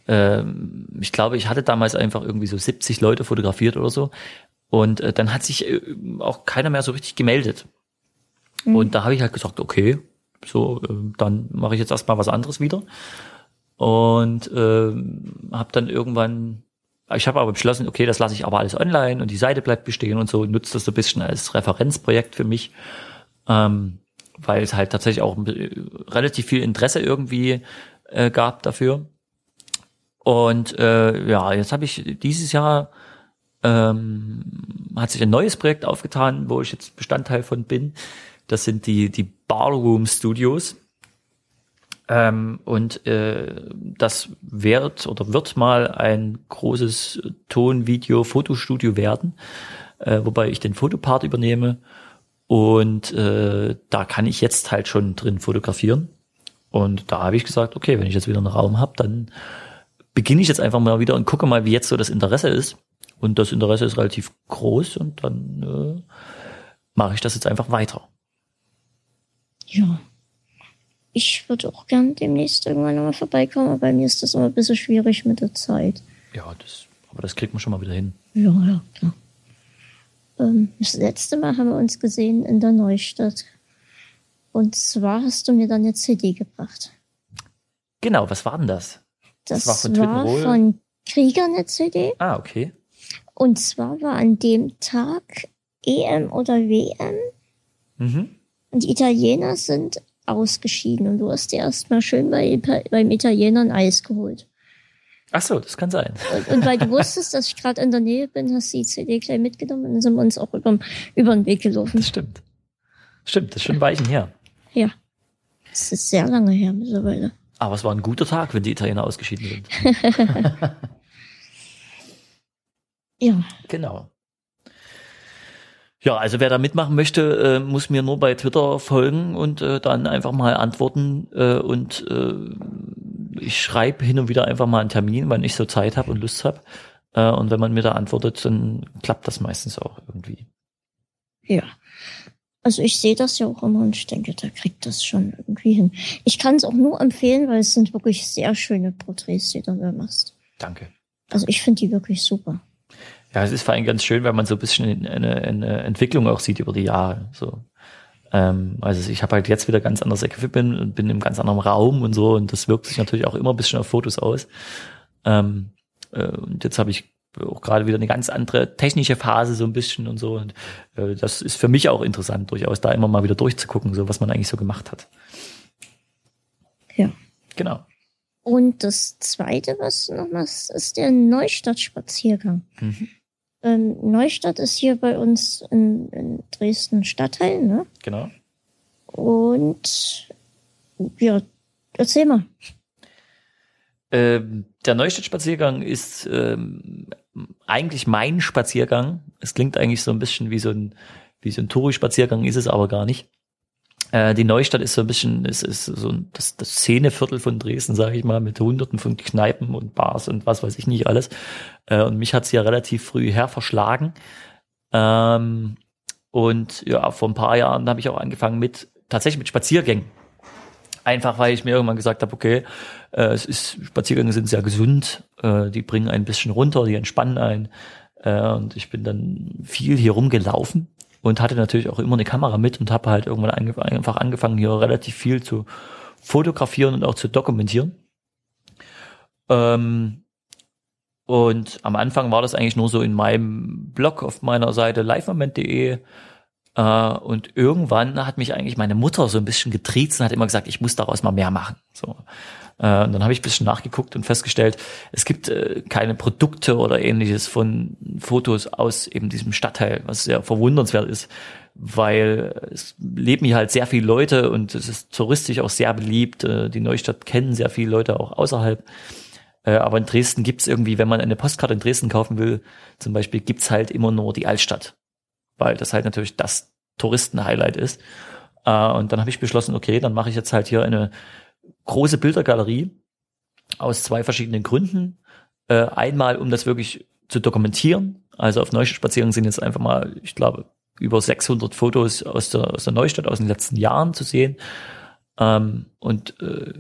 äh, ich glaube, ich hatte damals einfach irgendwie so 70 Leute fotografiert oder so. Und äh, dann hat sich äh, auch keiner mehr so richtig gemeldet. Mhm. Und da habe ich halt gesagt, okay, so, äh, dann mache ich jetzt erstmal was anderes wieder. Und äh, habe dann irgendwann, ich habe aber beschlossen, okay, das lasse ich aber alles online und die Seite bleibt bestehen und so, nutze das so ein bisschen als Referenzprojekt für mich. Ähm, weil es halt tatsächlich auch relativ viel Interesse irgendwie äh, gab dafür. Und äh, ja, jetzt habe ich dieses Jahr ähm, hat sich ein neues Projekt aufgetan, wo ich jetzt Bestandteil von bin. Das sind die die Barroom Studios. Ähm, und äh, das wird oder wird mal ein großes Ton-, Video-, Fotostudio werden, äh, wobei ich den Fotopart übernehme und äh, da kann ich jetzt halt schon drin fotografieren. Und da habe ich gesagt, okay, wenn ich jetzt wieder einen Raum habe, dann beginne ich jetzt einfach mal wieder und gucke mal, wie jetzt so das Interesse ist. Und das Interesse ist relativ groß und dann äh, mache ich das jetzt einfach weiter. Ja. Ich würde auch gern demnächst irgendwann nochmal vorbeikommen, aber bei mir ist das immer ein bisschen schwierig mit der Zeit. Ja, das, aber das kriegt man schon mal wieder hin. Ja, ja, klar. Ähm, das letzte Mal haben wir uns gesehen in der Neustadt. Und zwar hast du mir dann eine CD gebracht. Genau, was war denn das? Das, das war von, war von Krieger eine CD. Ah, okay. Und zwar war an dem Tag EM oder WM. Mhm. Und die Italiener sind ausgeschieden und du hast dir erstmal schön bei, beim Italiener ein Eis geholt. Ach so, das kann sein. Und, und weil du wusstest, dass ich gerade in der Nähe bin, hast du die CD gleich mitgenommen und dann sind wir uns auch über, über den Weg gelaufen. Das stimmt. Stimmt, das ist schon Weichen her. Ja. Das ist sehr lange her mittlerweile. Aber es war ein guter Tag, wenn die Italiener ausgeschieden sind. ja. Genau. Ja, also wer da mitmachen möchte, äh, muss mir nur bei Twitter folgen und äh, dann einfach mal antworten äh, und äh, ich schreibe hin und wieder einfach mal einen Termin, wann ich so Zeit habe und Lust habe. Äh, und wenn man mir da antwortet, dann klappt das meistens auch irgendwie. Ja. Also ich sehe das ja auch immer und ich denke, da kriegt das schon irgendwie hin. Ich kann es auch nur empfehlen, weil es sind wirklich sehr schöne Porträts, die du da machst. Danke. Also ich finde die wirklich super. Ja, es ist vor allem ganz schön, weil man so ein bisschen eine, eine Entwicklung auch sieht über die Jahre. So. Ähm, also ich habe halt jetzt wieder ganz anderes Equipment und bin in einem ganz anderen Raum und so und das wirkt sich natürlich auch immer ein bisschen auf Fotos aus. Ähm, äh, und jetzt habe ich auch gerade wieder eine ganz andere technische Phase so ein bisschen und so und äh, das ist für mich auch interessant durchaus da immer mal wieder durchzugucken, so was man eigentlich so gemacht hat. Ja. Genau. Und das zweite, was noch was ist der Neustadt-Spaziergang. Mhm. Ähm, Neustadt ist hier bei uns in, in Dresden Stadtteil, ne? Genau. Und ja, erzähl mal. Ähm, der Neustadt-Spaziergang ist ähm, eigentlich mein Spaziergang. Es klingt eigentlich so ein bisschen wie so ein, wie so ein Touri-Spaziergang, ist es aber gar nicht. Äh, die Neustadt ist so ein bisschen, ist, ist so das, das Szeneviertel von Dresden, sage ich mal, mit hunderten von Kneipen und Bars und was weiß ich nicht alles. Äh, und mich hat's ja relativ früh her verschlagen. Ähm, und ja, vor ein paar Jahren habe ich auch angefangen mit, tatsächlich mit Spaziergängen. Einfach weil ich mir irgendwann gesagt habe, okay, äh, es ist, Spaziergänge sind sehr gesund, die bringen ein bisschen runter, die entspannen einen. Und ich bin dann viel hier rumgelaufen und hatte natürlich auch immer eine Kamera mit und habe halt irgendwann einfach angefangen, hier relativ viel zu fotografieren und auch zu dokumentieren. Ähm, Und am Anfang war das eigentlich nur so in meinem Blog auf meiner Seite livemoment.de. Äh, und irgendwann hat mich eigentlich meine Mutter so ein bisschen getriezt und hat immer gesagt, ich muss daraus mal mehr machen. So. Äh, und dann habe ich ein bisschen nachgeguckt und festgestellt, es gibt äh, keine Produkte oder ähnliches von Fotos aus eben diesem Stadtteil, was sehr verwundernswert ist, weil es leben hier halt sehr viele Leute und es ist touristisch auch sehr beliebt. Die Neustadt kennen sehr viele Leute auch außerhalb. Äh, aber in Dresden gibt's irgendwie, wenn man eine Postkarte in Dresden kaufen will, zum Beispiel, gibt's halt immer nur die Altstadt. Weil das halt natürlich das Touristen-Highlight ist. Äh, und dann habe ich beschlossen, okay, dann mache ich jetzt halt hier eine große Bildergalerie aus zwei verschiedenen Gründen. Äh, einmal, um das wirklich zu dokumentieren. Also auf Neustadt-Spaziergängen sind jetzt einfach mal, ich glaube, über 600 Fotos aus der, aus der Neustadt aus den letzten Jahren zu sehen. Ähm, und äh,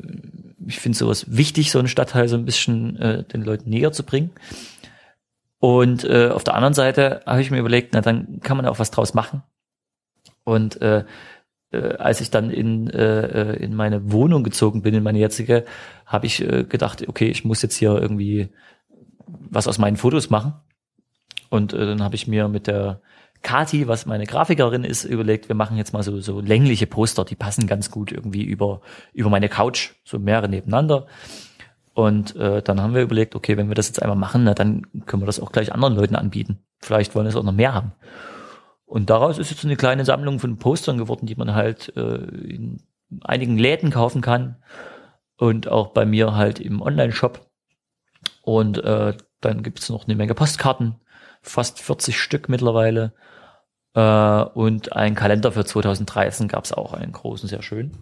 ich finde sowas wichtig, so einen Stadtteil so ein bisschen äh, den Leuten näher zu bringen. Und äh, auf der anderen Seite habe ich mir überlegt, na dann kann man auch was draus machen. Und äh, äh, als ich dann in, äh, in meine Wohnung gezogen bin, in meine jetzige, habe ich äh, gedacht, okay, ich muss jetzt hier irgendwie was aus meinen Fotos machen. Und äh, dann habe ich mir mit der Kati, was meine Grafikerin ist, überlegt, wir machen jetzt mal so, so längliche Poster, die passen ganz gut irgendwie über, über meine Couch, so mehrere nebeneinander. Und äh, dann haben wir überlegt, okay, wenn wir das jetzt einmal machen, na, dann können wir das auch gleich anderen Leuten anbieten. Vielleicht wollen es auch noch mehr haben. Und daraus ist jetzt eine kleine Sammlung von Postern geworden, die man halt äh, in einigen Läden kaufen kann und auch bei mir halt im Online-Shop. Und äh, dann gibt's noch eine Menge Postkarten fast 40 Stück mittlerweile. Äh, und ein Kalender für 2013 gab es auch einen großen, sehr schön.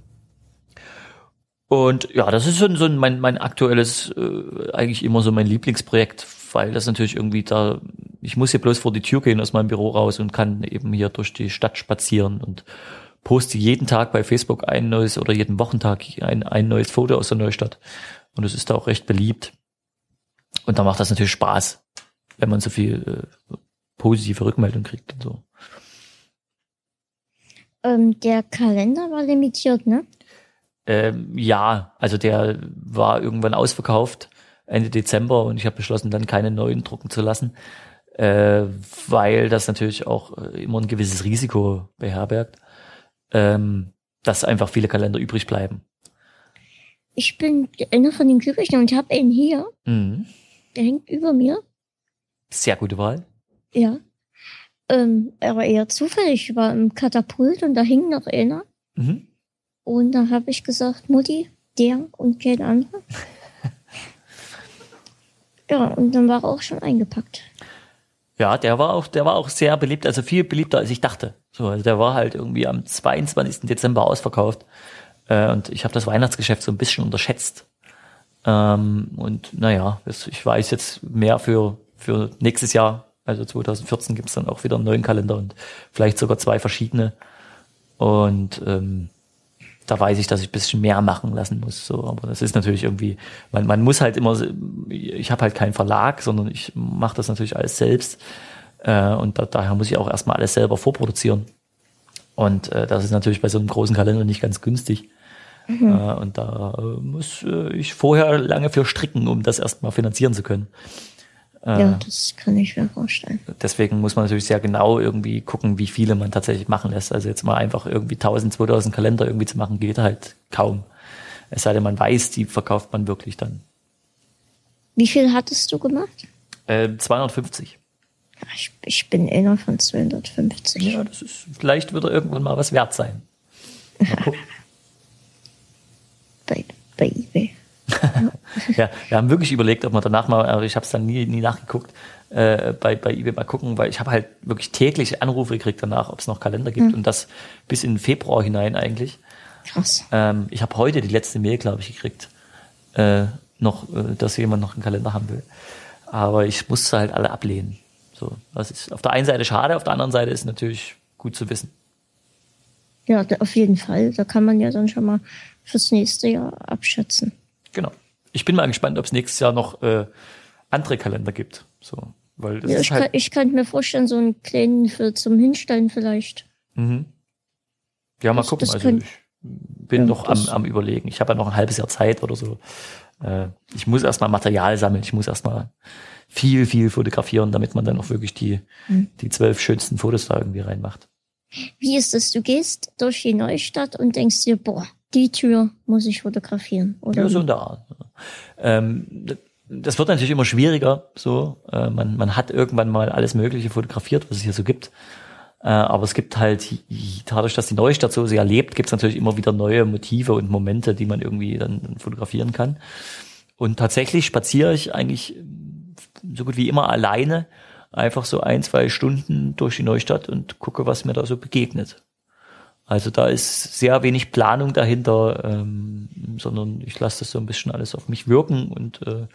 Und ja, das ist so, so mein, mein aktuelles, äh, eigentlich immer so mein Lieblingsprojekt, weil das natürlich irgendwie da, ich muss hier bloß vor die Tür gehen aus meinem Büro raus und kann eben hier durch die Stadt spazieren und poste jeden Tag bei Facebook ein neues oder jeden Wochentag ein, ein neues Foto aus der Neustadt. Und es ist da auch recht beliebt. Und da macht das natürlich Spaß wenn man so viel äh, positive Rückmeldung kriegt und so. Ähm, der Kalender war limitiert, ne? Ähm, ja, also der war irgendwann ausverkauft Ende Dezember und ich habe beschlossen, dann keine neuen drucken zu lassen, äh, weil das natürlich auch äh, immer ein gewisses Risiko beherbergt, ähm, dass einfach viele Kalender übrig bleiben. Ich bin einer von den Glücklichen und ich habe einen hier. Mhm. Der hängt über mir. Sehr gute Wahl. Ja. Ähm, aber eher zufällig. Ich war im Katapult und da hing noch einer. Mhm. Und da habe ich gesagt, Mutti, der und kein anderer. ja, und dann war er auch schon eingepackt. Ja, der war auch, der war auch sehr beliebt, also viel beliebter als ich dachte. So, also der war halt irgendwie am 22. Dezember ausverkauft. Äh, und ich habe das Weihnachtsgeschäft so ein bisschen unterschätzt. Ähm, und naja, ich weiß jetzt mehr für für nächstes Jahr, also 2014, gibt es dann auch wieder einen neuen Kalender und vielleicht sogar zwei verschiedene. Und ähm, da weiß ich, dass ich ein bisschen mehr machen lassen muss. So, aber das ist natürlich irgendwie, man, man muss halt immer, ich habe halt keinen Verlag, sondern ich mache das natürlich alles selbst. Äh, und da, daher muss ich auch erstmal alles selber vorproduzieren. Und äh, das ist natürlich bei so einem großen Kalender nicht ganz günstig. Mhm. Äh, und da äh, muss äh, ich vorher lange für stricken, um das erstmal finanzieren zu können. Ja, äh, das kann ich mir vorstellen. Deswegen muss man natürlich sehr genau irgendwie gucken, wie viele man tatsächlich machen lässt. Also jetzt mal einfach irgendwie 1000, 2000 Kalender irgendwie zu machen, geht halt kaum. Es sei denn, man weiß, die verkauft man wirklich dann. Wie viel hattest du gemacht? Äh, 250. Ja, ich, ich bin einer von 250. Ja, das ist, vielleicht wird er irgendwann mal was wert sein. bei, bei eBay. Ja, wir haben wirklich überlegt, ob man danach mal, aber ich habe es dann nie, nie nachgeguckt, äh, bei, bei eBay mal gucken, weil ich habe halt wirklich täglich Anrufe gekriegt danach, ob es noch Kalender gibt mhm. und das bis in Februar hinein eigentlich. Krass. Ähm, ich habe heute die letzte Mail, glaube ich, gekriegt, äh, noch, äh, dass jemand noch einen Kalender haben will. Aber ich musste halt alle ablehnen. So, das ist auf der einen Seite schade, auf der anderen Seite ist natürlich gut zu wissen. Ja, auf jeden Fall. Da kann man ja dann schon mal fürs nächste Jahr abschätzen. Ich bin mal gespannt, ob es nächstes Jahr noch äh, andere Kalender gibt. So, weil das ja, ist ich, halt kann, ich kann mir vorstellen, so einen kleinen für zum Hinstellen vielleicht. Mhm. Ja, mal das, gucken. Das also ich bin ja, noch am, am überlegen. Ich habe ja noch ein halbes Jahr Zeit oder so. Äh, ich muss erstmal Material sammeln. Ich muss erstmal viel, viel fotografieren, damit man dann auch wirklich die, mhm. die zwölf schönsten Fotos da irgendwie reinmacht. Wie ist es? Du gehst durch die Neustadt und denkst dir, boah, die Tür muss ich fotografieren. Oder ja, so in der Art. Ähm, das wird natürlich immer schwieriger. So, äh, man, man hat irgendwann mal alles Mögliche fotografiert, was es hier so gibt. Äh, aber es gibt halt, dadurch, dass die Neustadt so sehr lebt, gibt es natürlich immer wieder neue Motive und Momente, die man irgendwie dann fotografieren kann. Und tatsächlich spaziere ich eigentlich so gut wie immer alleine einfach so ein, zwei Stunden durch die Neustadt und gucke, was mir da so begegnet. Also da ist sehr wenig Planung dahinter, ähm, sondern ich lasse das so ein bisschen alles auf mich wirken und äh,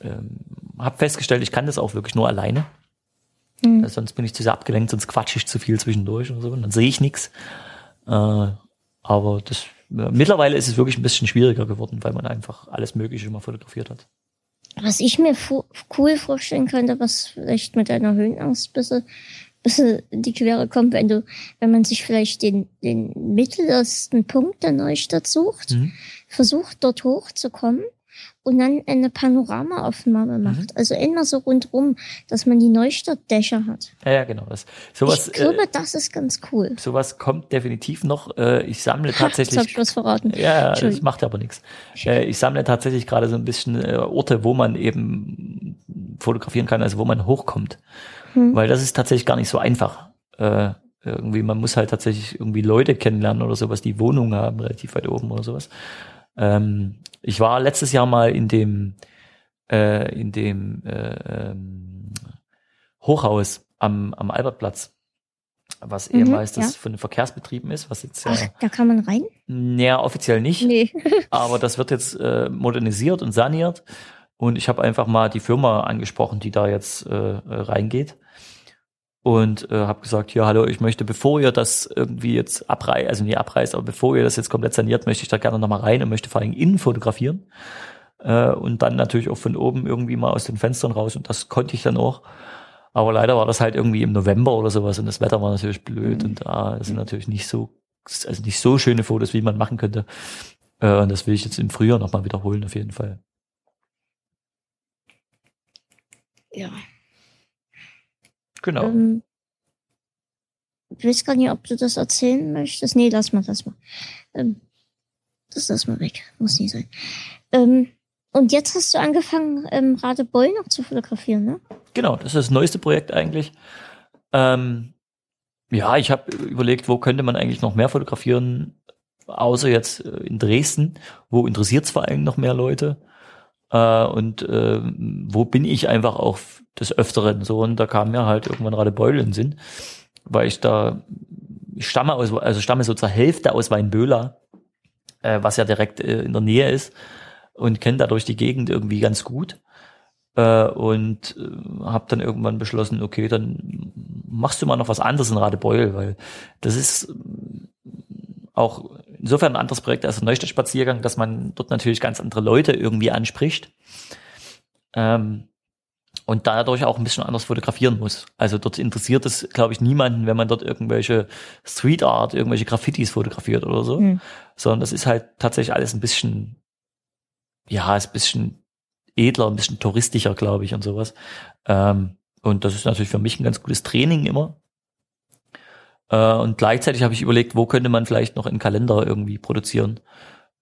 ähm, habe festgestellt, ich kann das auch wirklich nur alleine. Mhm. Also sonst bin ich zu sehr abgelenkt, sonst quatsche ich zu viel zwischendurch und so, und dann sehe ich nichts. Äh, aber das äh, mittlerweile ist es wirklich ein bisschen schwieriger geworden, weil man einfach alles Mögliche mal fotografiert hat. Was ich mir cool vorstellen könnte, was vielleicht mit einer Höhenangst bisschen, bisschen die Quere kommt, wenn du, wenn man sich vielleicht den, den mittlersten Punkt der Neustadt sucht, mhm. versucht dort hochzukommen und dann eine Panoramaaufnahme macht. Mhm. Also immer so rundrum, dass man die Neustadtdächer hat. Ja, ja genau. Das, sowas, ich glaube, äh, das ist ganz cool. Sowas kommt definitiv noch. Äh, ich sammle tatsächlich. Ha, jetzt hab ich was verraten. Ja, das macht aber nichts. Äh, ich sammle tatsächlich gerade so ein bisschen äh, Orte, wo man eben fotografieren kann, also wo man hochkommt. Hm. Weil das ist tatsächlich gar nicht so einfach. Äh, irgendwie, man muss halt tatsächlich irgendwie Leute kennenlernen oder sowas, die Wohnungen haben, relativ weit oben oder sowas. Ähm, ich war letztes Jahr mal in dem äh, in dem äh, ähm, Hochhaus am, am Albertplatz, was mhm, ehemals das ja. von den Verkehrsbetrieben ist, was jetzt Ach, da kann man rein? Naja, offiziell nicht. Nee. aber das wird jetzt äh, modernisiert und saniert. Und ich habe einfach mal die Firma angesprochen, die da jetzt äh, reingeht und äh, habe gesagt, ja, hallo, ich möchte, bevor ihr das irgendwie jetzt abreißt, also nicht abreißt, aber bevor ihr das jetzt komplett saniert, möchte ich da gerne nochmal rein und möchte vor allem innen fotografieren. Äh, und dann natürlich auch von oben irgendwie mal aus den Fenstern raus und das konnte ich dann auch. Aber leider war das halt irgendwie im November oder sowas und das Wetter war natürlich blöd mhm. und da sind natürlich nicht so, also nicht so schöne Fotos, wie man machen könnte. Äh, und das will ich jetzt im Frühjahr nochmal wiederholen, auf jeden Fall. Ja. Genau. Ähm, ich weiß gar nicht, ob du das erzählen möchtest. Nee, lass mal, lass mal. Ähm, das lass mal weg. Muss nicht sein. Ähm, und jetzt hast du angefangen, ähm, Radebeul noch zu fotografieren, ne? Genau, das ist das neueste Projekt eigentlich. Ähm, ja, ich habe überlegt, wo könnte man eigentlich noch mehr fotografieren, außer jetzt äh, in Dresden. Wo interessiert es vor allem noch mehr Leute? Äh, und äh, wo bin ich einfach auch des Öfteren so? Und da kam mir halt irgendwann Radebeul in den Sinn, weil ich da, ich stamme aus, also stamme so zur Hälfte aus Weinböhler, äh, was ja direkt äh, in der Nähe ist und kenne dadurch die Gegend irgendwie ganz gut. Äh, und äh, habe dann irgendwann beschlossen, okay, dann machst du mal noch was anderes in Radebeul, weil das ist auch insofern ein anderes Projekt als der Neustadt-Spaziergang, dass man dort natürlich ganz andere Leute irgendwie anspricht. Ähm, und dadurch auch ein bisschen anders fotografieren muss. Also dort interessiert es, glaube ich, niemanden, wenn man dort irgendwelche Street Art, irgendwelche Graffitis fotografiert oder so, mhm. sondern das ist halt tatsächlich alles ein bisschen, ja, ist ein bisschen edler, ein bisschen touristischer, glaube ich, und sowas. Ähm, und das ist natürlich für mich ein ganz gutes Training immer, äh, und gleichzeitig habe ich überlegt, wo könnte man vielleicht noch einen Kalender irgendwie produzieren.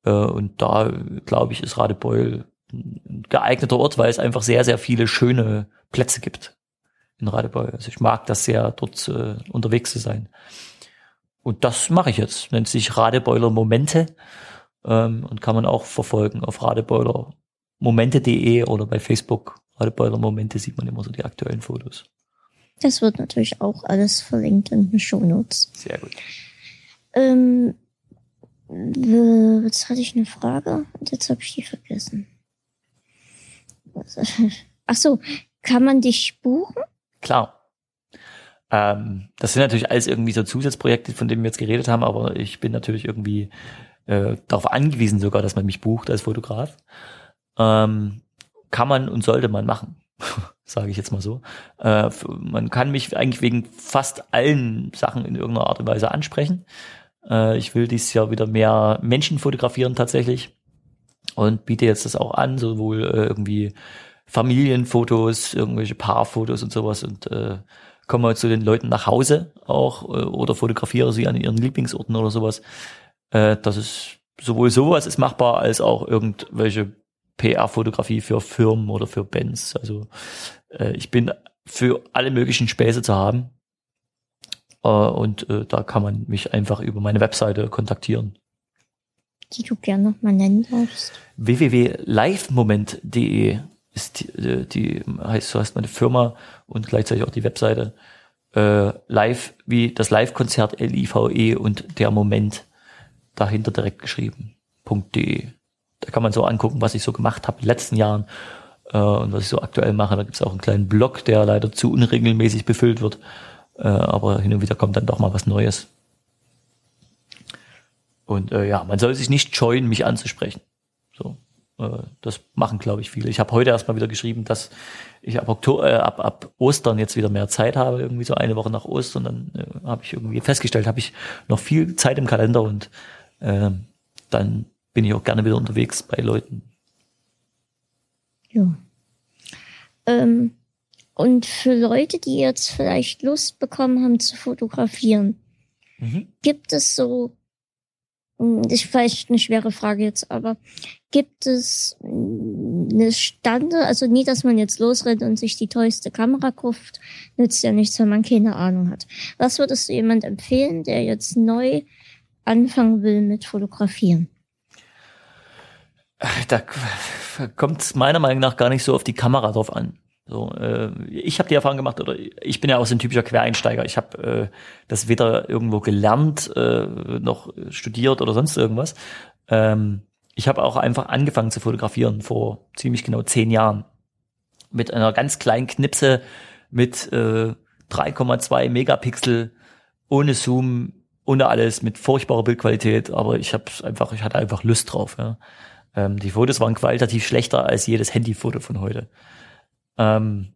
Äh, und da, glaube ich, ist Radebeul ein geeigneter Ort, weil es einfach sehr, sehr viele schöne Plätze gibt in Radebeul. Also ich mag das sehr, dort äh, unterwegs zu sein. Und das mache ich jetzt. Nennt sich Radebeuler Momente ähm, und kann man auch verfolgen auf radebeulermomente.de oder bei Facebook. Radebeuler Momente sieht man immer so die aktuellen Fotos. Das wird natürlich auch alles verlinkt in den Shownotes. Sehr gut. Ähm, jetzt hatte ich eine Frage und jetzt habe ich die vergessen. Ach so, kann man dich buchen? Klar. Ähm, das sind natürlich alles irgendwie so Zusatzprojekte, von denen wir jetzt geredet haben, aber ich bin natürlich irgendwie äh, darauf angewiesen sogar, dass man mich bucht als Fotograf. Ähm, kann man und sollte man machen. sage ich jetzt mal so. Äh, man kann mich eigentlich wegen fast allen Sachen in irgendeiner Art und Weise ansprechen. Äh, ich will dieses Jahr wieder mehr Menschen fotografieren tatsächlich und biete jetzt das auch an, sowohl äh, irgendwie Familienfotos, irgendwelche Paarfotos und sowas und äh, komme zu den Leuten nach Hause auch äh, oder fotografiere sie an ihren Lieblingsorten oder sowas. Äh, das ist sowohl sowas ist machbar als auch irgendwelche PR-Fotografie für Firmen oder für Bands. Also äh, ich bin für alle möglichen Späße zu haben. Äh, und äh, da kann man mich einfach über meine Webseite kontaktieren. Die du gerne nochmal nennen darfst. www.livemoment.de ist die, äh, die heißt, so heißt meine Firma und gleichzeitig auch die Webseite. Äh, live, wie das Live-Konzert L-I-V-E und der Moment dahinter direkt geschrieben. .de. Da kann man so angucken, was ich so gemacht habe in den letzten Jahren äh, und was ich so aktuell mache. Da gibt es auch einen kleinen Blog, der leider zu unregelmäßig befüllt wird. Äh, aber hin und wieder kommt dann doch mal was Neues. Und äh, ja, man soll sich nicht scheuen, mich anzusprechen. So, äh, das machen, glaube ich, viele. Ich habe heute erstmal wieder geschrieben, dass ich ab, Oktober, äh, ab, ab Ostern jetzt wieder mehr Zeit habe, irgendwie so eine Woche nach Ostern. Dann äh, habe ich irgendwie festgestellt, habe ich noch viel Zeit im Kalender und äh, dann bin ich auch gerne wieder unterwegs bei Leuten. Ja. Ähm, und für Leute, die jetzt vielleicht Lust bekommen haben zu fotografieren, mhm. gibt es so, hm, das ist vielleicht eine schwere Frage jetzt, aber gibt es eine Stande, also nie, dass man jetzt losrennt und sich die tollste Kamera kauft, nützt ja nichts, wenn man keine Ahnung hat. Was würdest du jemand empfehlen, der jetzt neu anfangen will mit Fotografieren? Da kommt es meiner Meinung nach gar nicht so auf die Kamera drauf an. So, äh, ich habe die Erfahrung gemacht, oder ich bin ja auch so ein typischer Quereinsteiger. Ich habe äh, das weder irgendwo gelernt, äh, noch studiert oder sonst irgendwas. Ähm, ich habe auch einfach angefangen zu fotografieren vor ziemlich genau zehn Jahren. Mit einer ganz kleinen Knipse mit äh, 3,2 Megapixel, ohne Zoom, ohne alles, mit furchtbarer Bildqualität, aber ich habe einfach, ich hatte einfach Lust drauf. Ja. Ähm, die Fotos waren qualitativ schlechter als jedes Handyfoto von heute. Ähm,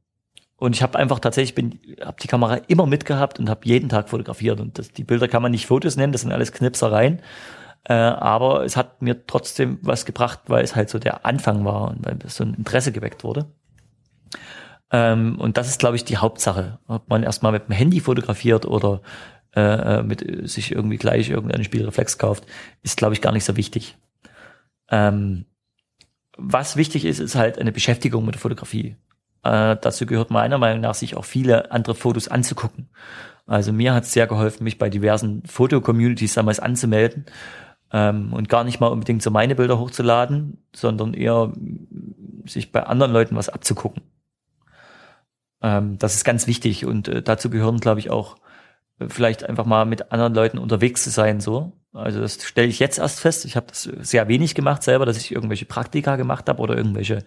und ich habe einfach tatsächlich bin, habe die Kamera immer mitgehabt und habe jeden Tag fotografiert. Und das, die Bilder kann man nicht Fotos nennen, das sind alles Knipsereien. Äh, aber es hat mir trotzdem was gebracht, weil es halt so der Anfang war und weil so ein Interesse geweckt wurde. Ähm, und das ist, glaube ich, die Hauptsache. Ob man erstmal mit dem Handy fotografiert oder äh, mit sich irgendwie gleich irgendeine Spielreflex kauft, ist, glaube ich, gar nicht so wichtig. Ähm, was wichtig ist, ist halt eine Beschäftigung mit der Fotografie. Äh, dazu gehört meiner Meinung nach, sich auch viele andere Fotos anzugucken. Also mir hat es sehr geholfen, mich bei diversen Foto-Communities damals anzumelden ähm, und gar nicht mal unbedingt so meine Bilder hochzuladen, sondern eher sich bei anderen Leuten was abzugucken. Ähm, das ist ganz wichtig und äh, dazu gehören, glaube ich, auch äh, vielleicht einfach mal mit anderen Leuten unterwegs zu sein, so. Also das stelle ich jetzt erst fest. Ich habe das sehr wenig gemacht selber, dass ich irgendwelche Praktika gemacht habe oder irgendwelche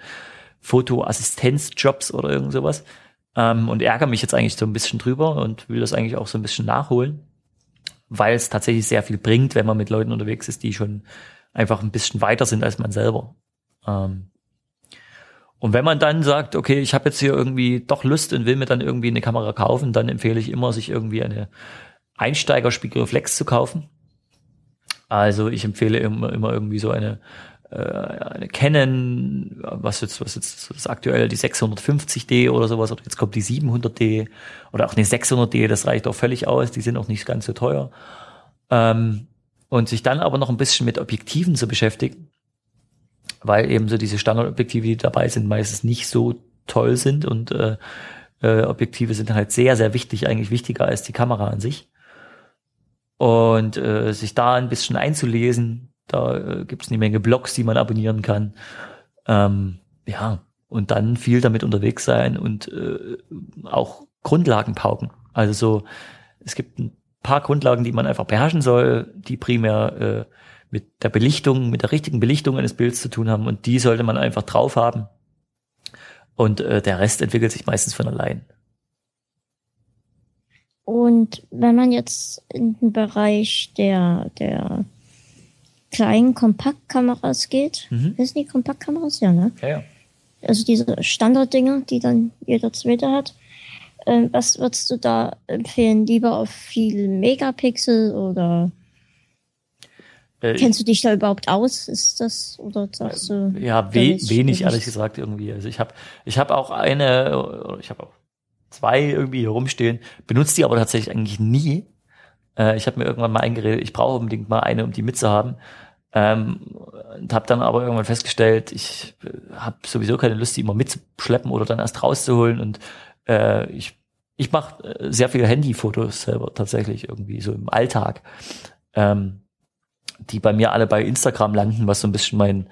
Fotoassistenzjobs oder irgend sowas. Ähm, und ärgere mich jetzt eigentlich so ein bisschen drüber und will das eigentlich auch so ein bisschen nachholen, weil es tatsächlich sehr viel bringt, wenn man mit Leuten unterwegs ist, die schon einfach ein bisschen weiter sind als man selber. Ähm, und wenn man dann sagt, okay, ich habe jetzt hier irgendwie doch Lust und will mir dann irgendwie eine Kamera kaufen, dann empfehle ich immer, sich irgendwie eine Einsteigerspiegelreflex zu kaufen. Also ich empfehle immer, immer irgendwie so eine äh, eine Canon, was jetzt, was jetzt das aktuell die 650D oder sowas, oder jetzt kommt die 700D oder auch eine 600D, das reicht auch völlig aus, die sind auch nicht ganz so teuer. Ähm, und sich dann aber noch ein bisschen mit Objektiven zu beschäftigen, weil eben so diese Standardobjektive, die dabei sind, meistens nicht so toll sind und äh, äh, Objektive sind halt sehr, sehr wichtig, eigentlich wichtiger als die Kamera an sich. Und äh, sich da ein bisschen einzulesen, da äh, gibt es eine Menge Blogs, die man abonnieren kann. Ähm, ja, und dann viel damit unterwegs sein und äh, auch Grundlagen pauken. Also so, es gibt ein paar Grundlagen, die man einfach beherrschen soll, die primär äh, mit der Belichtung, mit der richtigen Belichtung eines Bilds zu tun haben und die sollte man einfach drauf haben. Und äh, der Rest entwickelt sich meistens von allein. Und wenn man jetzt in den Bereich der, der kleinen Kompaktkameras geht. Mhm. Sind die Kompaktkameras, ja, ne? Ja, ja. Also diese Standarddinger, die dann jeder zweite hat. Ähm, was würdest du da empfehlen? Lieber auf viel Megapixel oder? Äh, Kennst du dich da überhaupt aus? Ist das oder sagst du? Ja, we wenig ehrlich gesagt irgendwie. Also ich habe ich habe auch eine, ich habe auch zwei irgendwie hier rumstehen, benutze die aber tatsächlich eigentlich nie. Äh, ich habe mir irgendwann mal eingeredet, ich brauche unbedingt mal eine, um die mitzuhaben. Ähm, und habe dann aber irgendwann festgestellt, ich äh, habe sowieso keine Lust, die immer mitzuschleppen oder dann erst rauszuholen. Und äh, ich ich mache äh, sehr viele Handyfotos selber tatsächlich irgendwie so im Alltag. Ähm, die bei mir alle bei Instagram landen, was so ein bisschen mein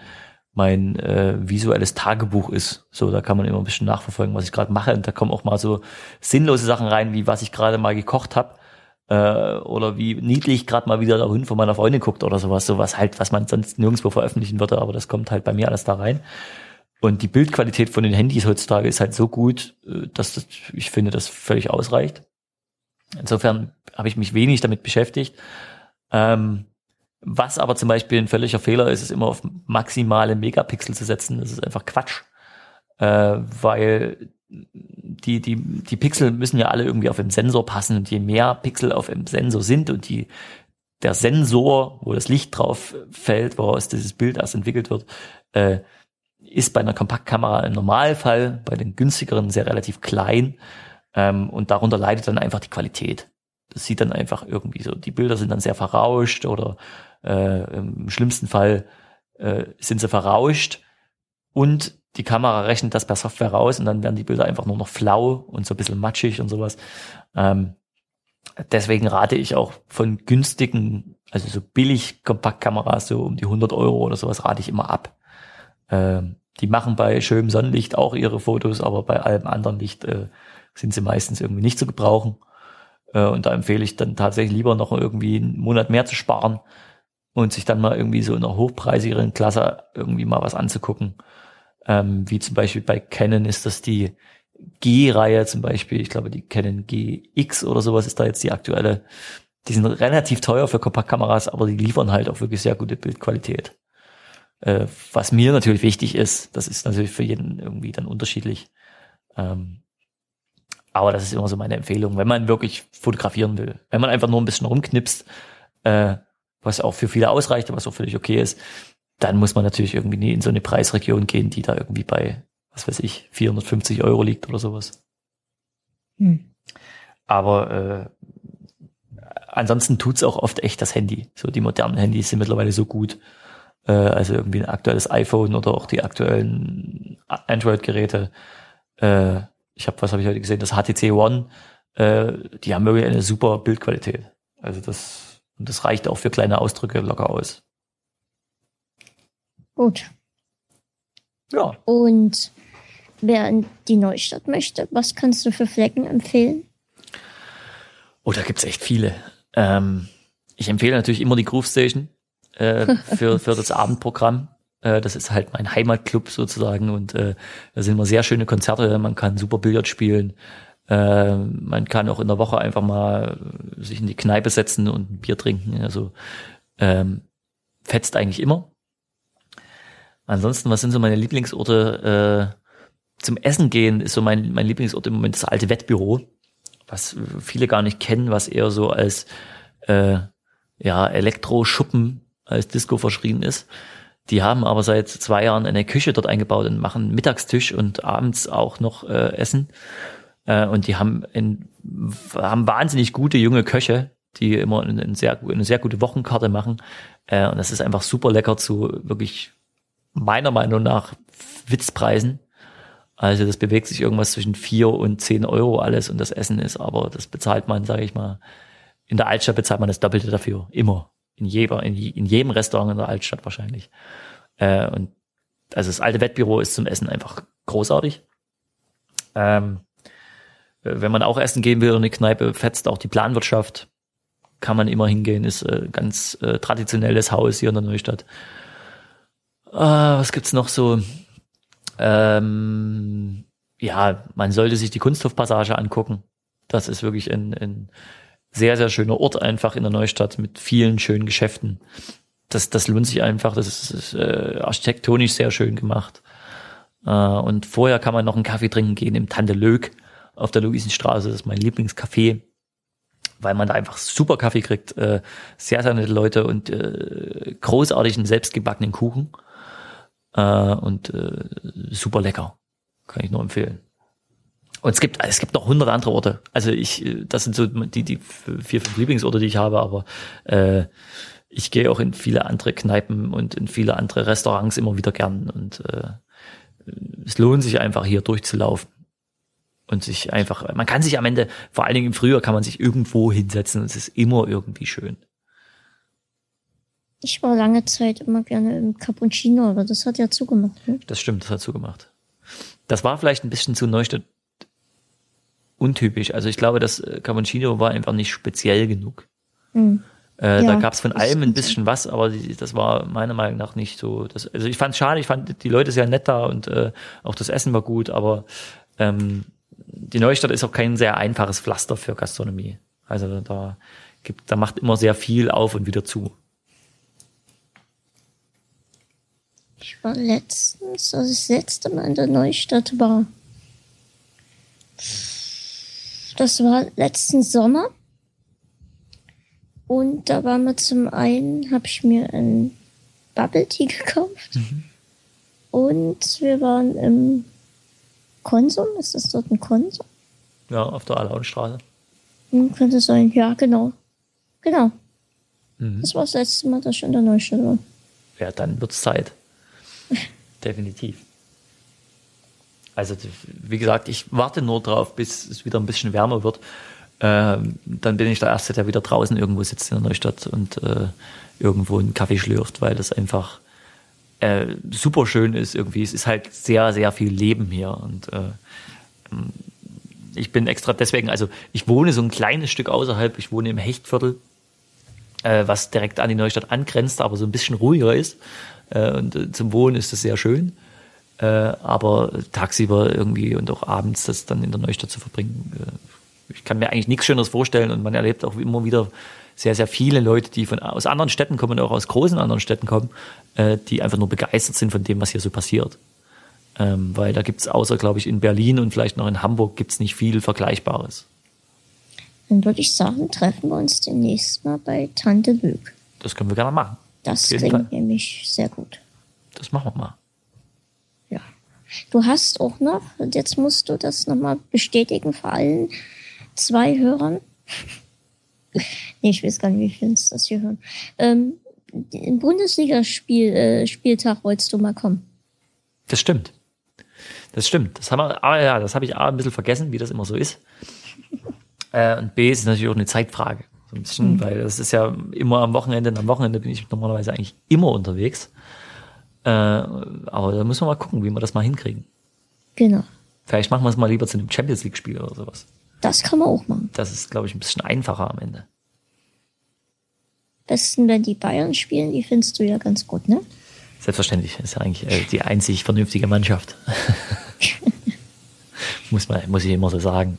mein äh, visuelles Tagebuch ist. So, da kann man immer ein bisschen nachverfolgen, was ich gerade mache. Und da kommen auch mal so sinnlose Sachen rein, wie was ich gerade mal gekocht habe. Äh, oder wie niedlich gerade mal wieder der Hund von meiner Freundin guckt oder sowas. Sowas halt, was man sonst nirgendwo veröffentlichen würde, aber das kommt halt bei mir alles da rein. Und die Bildqualität von den Handys heutzutage ist halt so gut, äh, dass das, ich finde, das völlig ausreicht. Insofern habe ich mich wenig damit beschäftigt. Ähm, was aber zum Beispiel ein völliger Fehler ist, ist immer auf maximale Megapixel zu setzen. Das ist einfach Quatsch. Äh, weil die, die, die Pixel müssen ja alle irgendwie auf den Sensor passen und je mehr Pixel auf dem Sensor sind und die, der Sensor, wo das Licht drauf fällt, woraus dieses Bild erst entwickelt wird, äh, ist bei einer Kompaktkamera im Normalfall, bei den günstigeren sehr relativ klein ähm, und darunter leidet dann einfach die Qualität. Das sieht dann einfach irgendwie so, die Bilder sind dann sehr verrauscht oder äh, im schlimmsten Fall äh, sind sie verrauscht und die Kamera rechnet das per Software raus und dann werden die Bilder einfach nur noch flau und so ein bisschen matschig und sowas. Ähm, deswegen rate ich auch von günstigen, also so billig Kompaktkameras, so um die 100 Euro oder sowas, rate ich immer ab. Ähm, die machen bei schönem Sonnenlicht auch ihre Fotos, aber bei allem anderen Licht äh, sind sie meistens irgendwie nicht zu gebrauchen. Äh, und da empfehle ich dann tatsächlich lieber noch irgendwie einen Monat mehr zu sparen und sich dann mal irgendwie so in einer hochpreisigeren Klasse irgendwie mal was anzugucken. Ähm, wie zum Beispiel bei Canon ist das die G-Reihe zum Beispiel. Ich glaube, die Canon GX oder sowas ist da jetzt die aktuelle. Die sind relativ teuer für Kompaktkameras, aber die liefern halt auch wirklich sehr gute Bildqualität. Äh, was mir natürlich wichtig ist, das ist natürlich für jeden irgendwie dann unterschiedlich. Ähm, aber das ist immer so meine Empfehlung, wenn man wirklich fotografieren will. Wenn man einfach nur ein bisschen rumknipst, äh, was auch für viele ausreicht, was auch völlig okay ist, dann muss man natürlich irgendwie in so eine Preisregion gehen, die da irgendwie bei, was weiß ich, 450 Euro liegt oder sowas. Hm. Aber äh, ansonsten tut's auch oft echt das Handy. So die modernen Handys sind mittlerweile so gut. Äh, also irgendwie ein aktuelles iPhone oder auch die aktuellen Android-Geräte. Äh, ich habe, was habe ich heute gesehen, das HTC One. Äh, die haben wirklich eine super Bildqualität. Also das, das reicht auch für kleine Ausdrücke locker aus. Gut. Ja. Und wer in die Neustadt möchte, was kannst du für Flecken empfehlen? Oh, da gibt's echt viele. Ähm, ich empfehle natürlich immer die Groove Station äh, für, für das Abendprogramm. Äh, das ist halt mein Heimatclub sozusagen und äh, da sind immer sehr schöne Konzerte. Man kann super Billard spielen. Äh, man kann auch in der Woche einfach mal sich in die Kneipe setzen und ein Bier trinken. Also ähm, fetzt eigentlich immer. Ansonsten, was sind so meine Lieblingsorte? Äh, zum Essen gehen ist so mein, mein Lieblingsort im Moment das alte Wettbüro, was viele gar nicht kennen, was eher so als äh, ja, Elektroschuppen als Disco verschrien ist. Die haben aber seit zwei Jahren eine Küche dort eingebaut und machen Mittagstisch und abends auch noch äh, Essen. Äh, und die haben, in, haben wahnsinnig gute junge Köche, die immer eine sehr, eine sehr gute Wochenkarte machen. Äh, und das ist einfach super lecker zu wirklich meiner Meinung nach Witzpreisen. Also das bewegt sich irgendwas zwischen vier und zehn Euro alles und das Essen ist aber, das bezahlt man, sage ich mal, in der Altstadt bezahlt man das Doppelte dafür, immer. In, jeder, in, in jedem Restaurant in der Altstadt wahrscheinlich. Äh, und also das alte Wettbüro ist zum Essen einfach großartig. Ähm, wenn man auch essen gehen will oder eine Kneipe, fetzt auch die Planwirtschaft. Kann man immer hingehen, ist äh, ganz äh, traditionelles Haus hier in der Neustadt. Ah, was gibt's noch so? Ähm, ja, man sollte sich die Kunsthofpassage angucken. Das ist wirklich ein, ein sehr, sehr schöner Ort einfach in der Neustadt mit vielen schönen Geschäften. Das, das lohnt sich einfach. Das ist, ist äh, architektonisch sehr schön gemacht. Äh, und vorher kann man noch einen Kaffee trinken gehen im Tante Lög auf der Luisenstraße. Das ist mein Lieblingscafé. weil man da einfach super Kaffee kriegt, äh, sehr, sehr nette Leute und äh, großartigen selbstgebackenen Kuchen äh, und äh, super lecker. Kann ich nur empfehlen. Und es gibt, es gibt noch hundert andere Orte. Also ich, das sind so die, die vier, fünf Lieblingsorte, die ich habe, aber äh, ich gehe auch in viele andere Kneipen und in viele andere Restaurants immer wieder gern und äh, es lohnt sich einfach hier durchzulaufen und sich einfach, man kann sich am Ende, vor allen Dingen im Frühjahr kann man sich irgendwo hinsetzen und es ist immer irgendwie schön. Ich war lange Zeit immer gerne im Cappuccino, aber das hat ja zugemacht. Ne? Das stimmt, das hat zugemacht. Das war vielleicht ein bisschen zu Neustadt untypisch. Also ich glaube, das äh, Cappuccino war einfach nicht speziell genug. Mhm. Äh, ja, da gab es von allem ein bisschen was, aber die, das war meiner Meinung nach nicht so. Das, also ich fand es schade, ich fand die Leute sehr nett da und äh, auch das Essen war gut, aber ähm, die Neustadt ist auch kein sehr einfaches Pflaster für Gastronomie. Also da gibt, da macht immer sehr viel auf und wieder zu. Ich war letztens, als ich das letzte Mal in der Neustadt war. Das war letzten Sommer. Und da waren wir zum einen, habe ich mir ein Bubble Tea gekauft. Mhm. Und wir waren im Konsum. Ist das dort ein Konsum? Ja, auf der Alaunstraße. Hm, könnte sein, ja, genau. Genau. Mhm. Das war das letzte Mal, dass ich in der Neustadt war. Ja, dann wird's Zeit. Definitiv. Also, wie gesagt, ich warte nur drauf, bis es wieder ein bisschen wärmer wird ähm, dann bin ich der Erste, der wieder draußen irgendwo sitzt in der Neustadt und äh, irgendwo einen Kaffee schlürft, weil das einfach äh, super schön ist irgendwie. Es ist halt sehr, sehr viel Leben hier und äh, ich bin extra deswegen, also ich wohne so ein kleines Stück außerhalb, ich wohne im Hechtviertel, äh, was direkt an die Neustadt angrenzt, aber so ein bisschen ruhiger ist. Äh, und äh, zum Wohnen ist das sehr schön. Äh, aber tagsüber irgendwie und auch abends das dann in der Neustadt zu verbringen, äh, ich kann mir eigentlich nichts Schöneres vorstellen und man erlebt auch immer wieder sehr, sehr viele Leute, die von aus anderen Städten kommen auch aus großen anderen Städten kommen, äh, die einfach nur begeistert sind von dem, was hier so passiert. Ähm, weil da gibt's außer, glaube ich, in Berlin und vielleicht noch in Hamburg gibt's nicht viel Vergleichbares. Dann würde ich sagen, treffen wir uns demnächst mal bei Tante Lüg. Das können wir gerne machen. Das klingt nämlich sehr gut. Das machen wir mal. Ja. Du hast auch noch, und jetzt musst du das nochmal bestätigen vor allen zwei Hörern. Nee, ich weiß gar nicht, wie viele das hier hören. Ähm, Im Bundesligaspieltag äh, wolltest du mal kommen. Das stimmt. Das stimmt. Das haben wir, ah ja, das habe ich A ein bisschen vergessen, wie das immer so ist. äh, und B ist natürlich auch eine Zeitfrage. So ein bisschen, mhm. weil das ist ja immer am Wochenende, und am Wochenende bin ich normalerweise eigentlich immer unterwegs. Äh, aber da müssen wir mal gucken, wie wir das mal hinkriegen. Genau. Vielleicht machen wir es mal lieber zu einem Champions League-Spiel oder sowas. Das kann man auch machen. Das ist, glaube ich, ein bisschen einfacher am Ende. Besten, wenn die Bayern spielen, die findest du ja ganz gut, ne? Selbstverständlich. Ist ja eigentlich äh, die einzig vernünftige Mannschaft. muss, man, muss ich immer so sagen.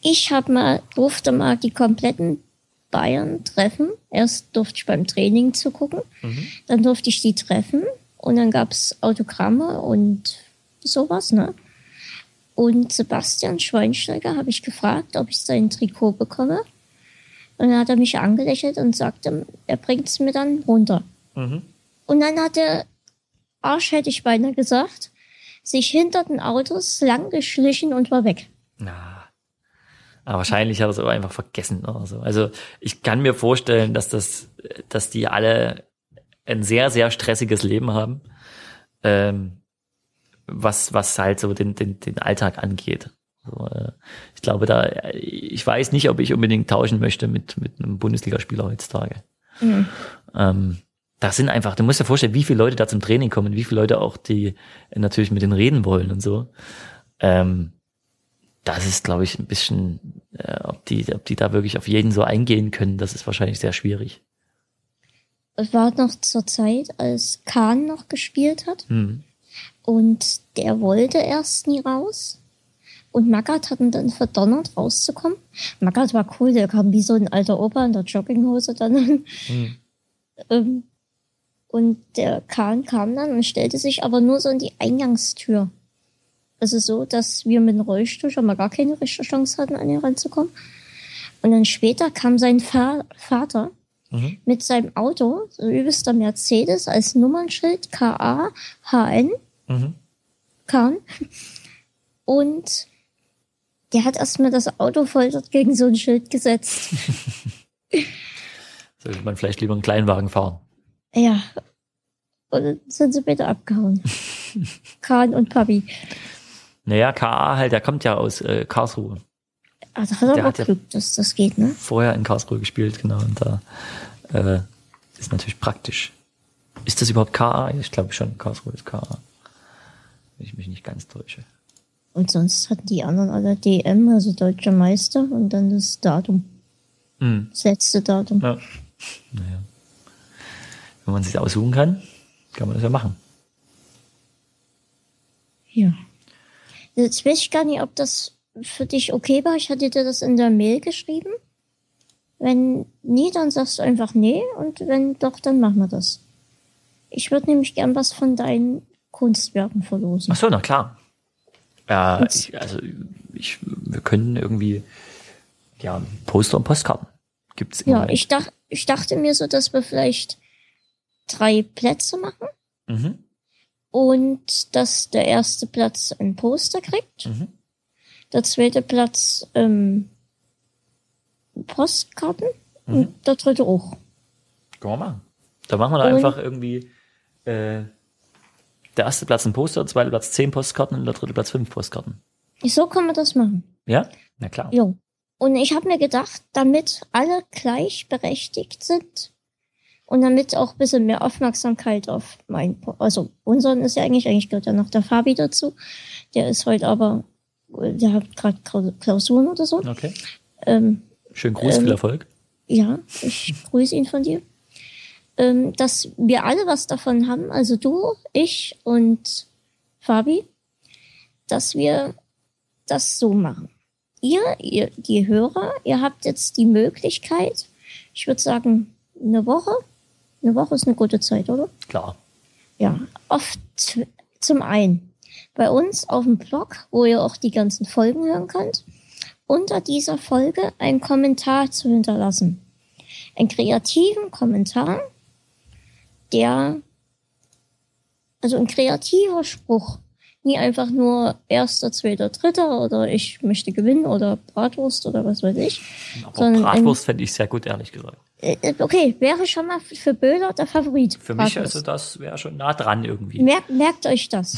Ich habe mal, durfte mal die kompletten Bayern treffen. Erst durfte ich beim Training zugucken. Mhm. Dann durfte ich die treffen. Und dann gab es Autogramme und sowas, ne? Und Sebastian Schweinsteiger habe ich gefragt, ob ich sein Trikot bekomme. Und dann hat er mich angelächelt und sagte, er bringt es mir dann runter. Mhm. Und dann hat der Arsch, hätte ich beinahe gesagt, sich hinter den Autos lang geschlichen und war weg. Na. Aber wahrscheinlich hat er es aber einfach vergessen oder so. Also ich kann mir vorstellen, dass das, dass die alle ein sehr, sehr stressiges Leben haben. Ähm, was, was halt so den, den, den Alltag angeht. So, äh, ich glaube, da, ich weiß nicht, ob ich unbedingt tauschen möchte mit, mit einem Bundesligaspieler heutzutage. Mhm. Ähm, das sind einfach, du musst dir vorstellen, wie viele Leute da zum Training kommen, wie viele Leute auch die natürlich mit denen reden wollen und so. Ähm, das ist, glaube ich, ein bisschen, äh, ob die, ob die da wirklich auf jeden so eingehen können, das ist wahrscheinlich sehr schwierig. Es war noch zur Zeit, als Kahn noch gespielt hat. Mhm. Und der wollte erst nie raus. Und Magat hat ihn dann verdonnert, rauszukommen. Magat war cool, der kam wie so ein alter Opa in der Jogginghose dann an. Mhm. Ähm, und der Kahn kam dann und stellte sich aber nur so in die Eingangstür. Also so, dass wir mit dem Rollstuhl schon mal gar keine richtige Chance hatten, an ihn ranzukommen. Und dann später kam sein Vater mhm. mit seinem Auto, so übelster Mercedes, als Nummernschild KA-HN. Mhm. Kahn. Und der hat erstmal das Auto voll dort gegen so ein Schild gesetzt. Sollte man vielleicht lieber einen Kleinwagen fahren. Ja. Und dann sind sie bitte abgehauen. Kahn und Papi. Naja, KA halt, der kommt ja aus äh, Karlsruhe. Also hat er der aber hat Glück, ja dass das geht, ne? Vorher in Karlsruhe gespielt, genau. Und da äh, ist natürlich praktisch. Ist das überhaupt KA? Ich glaube schon, Karlsruhe ist KA. Wenn ich mich nicht ganz täusche. Und sonst hatten die anderen alle DM, also Deutscher Meister, und dann das Datum. Mhm. Das letzte Datum. Ja. Naja. Wenn man sich aussuchen kann, kann man das ja machen. Ja. Jetzt weiß ich gar nicht, ob das für dich okay war. Ich hatte dir das in der Mail geschrieben. Wenn nie, dann sagst du einfach nee. Und wenn doch, dann machen wir das. Ich würde nämlich gern was von deinen Kunstwerken verlosen. Ach so, na klar. Ja, ich, also ich, wir können irgendwie ja Poster und Postkarten gibt's immer. Ja, ich, dach, ich dachte mir so, dass wir vielleicht drei Plätze machen. Mhm. Und dass der erste Platz ein Poster kriegt. Mhm. Der zweite Platz ähm, Postkarten. Mhm. Und der dritte auch. Können wir machen. Da machen wir da einfach irgendwie äh, der erste Platz ein Poster, der zweite Platz zehn Postkarten und der dritte Platz fünf Postkarten. So kann man das machen. Ja? Na klar. Jo. Und ich habe mir gedacht, damit alle gleichberechtigt sind und damit auch ein bisschen mehr Aufmerksamkeit auf mein, also unseren ist ja eigentlich, eigentlich gehört ja noch der Fabi dazu. Der ist heute aber, der hat gerade Klausuren oder so. Okay. Ähm, Schönen Gruß, ähm, viel Erfolg. Ja, ich grüße ihn von dir ähm, dass wir alle was davon haben, also du, ich und Fabi, dass wir das so machen. Ihr, ihr, die Hörer, ihr habt jetzt die Möglichkeit, ich würde sagen, eine Woche. Eine Woche ist eine gute Zeit, oder? Klar. Ja, oft zum einen bei uns auf dem Blog, wo ihr auch die ganzen Folgen hören könnt, unter dieser Folge einen Kommentar zu hinterlassen. Einen kreativen Kommentar, der, also ein kreativer Spruch, nie einfach nur erster, zweiter, dritter oder ich möchte gewinnen oder Bratwurst oder was weiß ich. Aber Bratwurst fände ich sehr gut, ehrlich gesagt. Äh, äh, okay, wäre schon mal für Böhler der Favorit. Für Bratwurst. mich also das wäre schon nah dran irgendwie. Merkt, merkt euch das.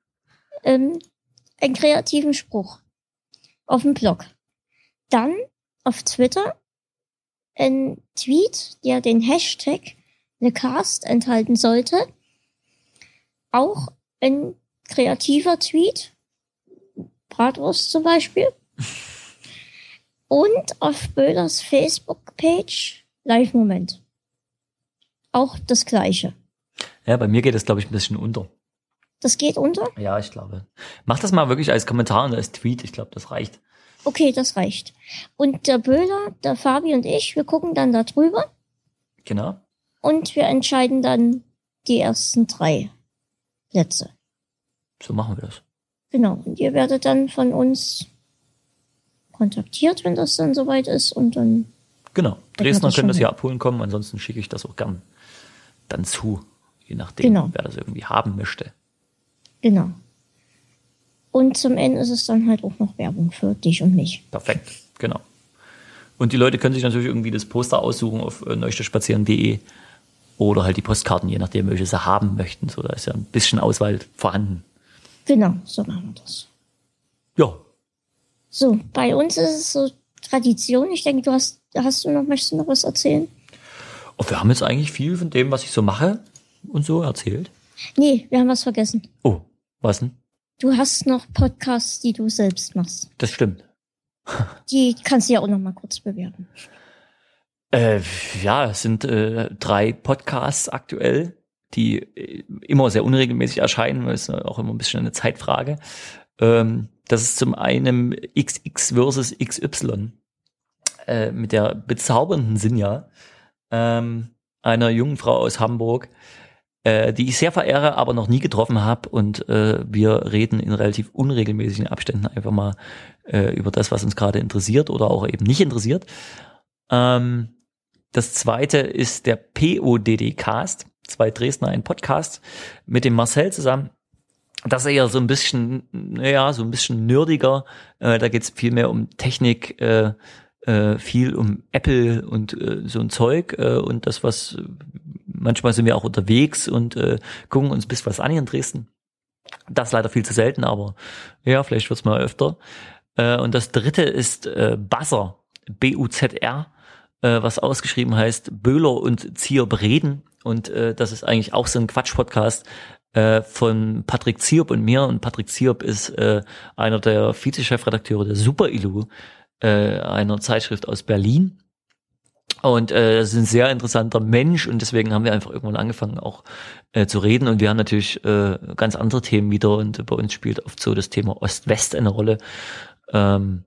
ähm, einen kreativen Spruch auf dem Blog. Dann auf Twitter ein Tweet, der den Hashtag eine Cast enthalten sollte. Auch ein kreativer Tweet, Bratwurst zum Beispiel. Und auf Böhlers Facebook-Page Live-Moment. Auch das gleiche. Ja, bei mir geht das, glaube ich, ein bisschen unter. Das geht unter? Ja, ich glaube. Mach das mal wirklich als Kommentar und als Tweet. Ich glaube, das reicht. Okay, das reicht. Und der Böhler, der Fabi und ich, wir gucken dann da drüber. Genau. Und wir entscheiden dann die ersten drei Plätze. So machen wir das. Genau. Und ihr werdet dann von uns kontaktiert, wenn das dann soweit ist und dann. Genau. Dresdner können das hier abholen kommen, ansonsten schicke ich das auch gern dann zu, je nachdem, genau. wer das irgendwie haben möchte. Genau. Und zum Ende ist es dann halt auch noch Werbung für dich und mich. Perfekt, genau. Und die Leute können sich natürlich irgendwie das Poster aussuchen auf äh, neustadtspazieren.de oder halt die Postkarten, je nachdem, welche sie haben möchten. So, da ist ja ein bisschen Auswahl vorhanden. Genau, so machen wir das. Ja. So, bei uns ist es so Tradition. Ich denke, du hast, hast du noch, möchtest du noch was erzählen? Oh, wir haben jetzt eigentlich viel von dem, was ich so mache und so erzählt. Nee, wir haben was vergessen. Oh, was denn? Du hast noch Podcasts, die du selbst machst. Das stimmt. Die kannst du ja auch noch mal kurz bewerten. Äh, ja, es sind äh, drei Podcasts aktuell, die äh, immer sehr unregelmäßig erscheinen, weil es auch immer ein bisschen eine Zeitfrage. Ähm, das ist zum einen XX versus XY äh, mit der bezaubernden Sinja, ähm, einer jungen Frau aus Hamburg, äh, die ich sehr verehre, aber noch nie getroffen habe. Und äh, wir reden in relativ unregelmäßigen Abständen einfach mal äh, über das, was uns gerade interessiert oder auch eben nicht interessiert. Ähm, das zweite ist der PODD Cast, zwei Dresdner, ein Podcast mit dem Marcel zusammen. Das ist eher so ein bisschen, naja, so ein bisschen nerdiger. Äh, da geht es viel mehr um Technik, äh, äh, viel um Apple und so ein Zeug und das, was manchmal sind wir auch unterwegs und gucken uns bis was an hier in Dresden. Das leider viel zu selten, aber ja, vielleicht wird's mal öfter. Und das dritte ist äh, Buzzer, B-U-Z-R, äh, was ausgeschrieben heißt Böhler und Zierb reden. Und äh, das ist eigentlich auch so ein Quatsch-Podcast äh, von Patrick Zierb und mir. Und Patrick Zierb ist äh, einer der Vize-Chefredakteure der Super Ilu, äh, einer Zeitschrift aus Berlin. Und äh, ist ein sehr interessanter Mensch und deswegen haben wir einfach irgendwann angefangen auch äh, zu reden und wir haben natürlich äh, ganz andere Themen wieder und bei uns spielt oft so das Thema Ost-West eine Rolle. Ähm,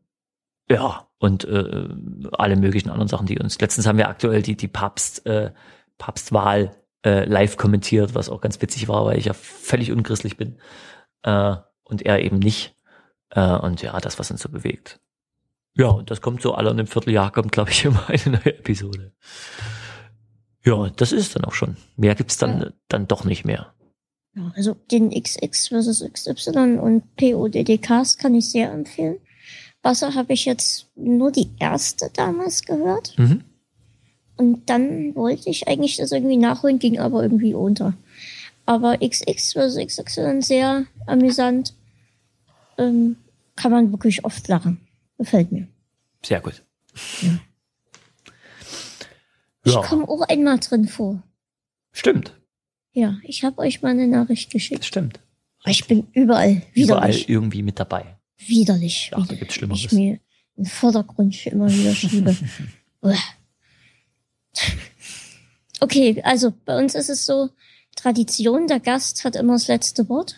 ja, und äh, alle möglichen anderen Sachen, die uns. Letztens haben wir aktuell die, die Papst, äh, Papstwahl äh, live kommentiert, was auch ganz witzig war, weil ich ja völlig unchristlich bin äh, und er eben nicht. Äh, und ja, das, was uns so bewegt. Ja, und das kommt so alle in einem Vierteljahr kommt, glaube ich, immer eine neue Episode. Ja, das ist dann auch schon. Mehr gibt's dann, ja. dann doch nicht mehr. Ja, also den XX versus XY und PODDKs kann ich sehr empfehlen. Wasser habe ich jetzt nur die erste damals gehört. Mhm. Und dann wollte ich eigentlich das irgendwie nachholen, ging aber irgendwie unter. Aber XX versus XY sehr amüsant. Ähm, kann man wirklich oft lachen. Gefällt mir. Sehr gut. Ja. Ich ja. komme auch einmal drin vor. Stimmt. Ja, ich habe euch mal eine Nachricht geschickt. Das stimmt. Ich bin überall widerlich. Überall irgendwie mit dabei. Widerlich. Ja, da gibt's Schlimmeres. Ich mir den Vordergrund immer wieder schiebe. okay, also bei uns ist es so, Tradition, der Gast hat immer das letzte Wort.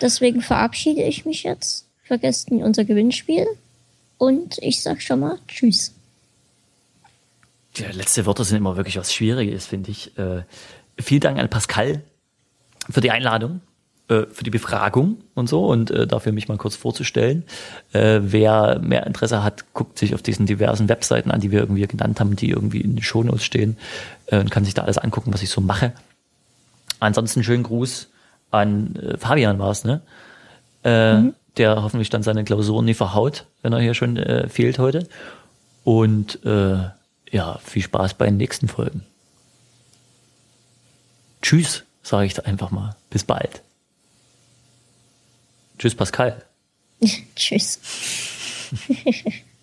Deswegen verabschiede ich mich jetzt. Vergesst nie unser Gewinnspiel. Und ich sag schon mal Tschüss. Die letzte Worte sind immer wirklich was Schwieriges, finde ich. Äh, vielen Dank an Pascal für die Einladung, für die Befragung und so und äh, dafür mich mal kurz vorzustellen. Äh, wer mehr Interesse hat, guckt sich auf diesen diversen Webseiten an, die wir irgendwie genannt haben, die irgendwie in den Shownotes stehen äh, und kann sich da alles angucken, was ich so mache. Ansonsten schönen Gruß an äh, Fabian war es, ne? Äh, mhm der hoffentlich dann seine Klausuren nie verhaut, wenn er hier schon äh, fehlt heute. Und äh, ja, viel Spaß bei den nächsten Folgen. Tschüss, sage ich da einfach mal. Bis bald. Tschüss, Pascal. Tschüss.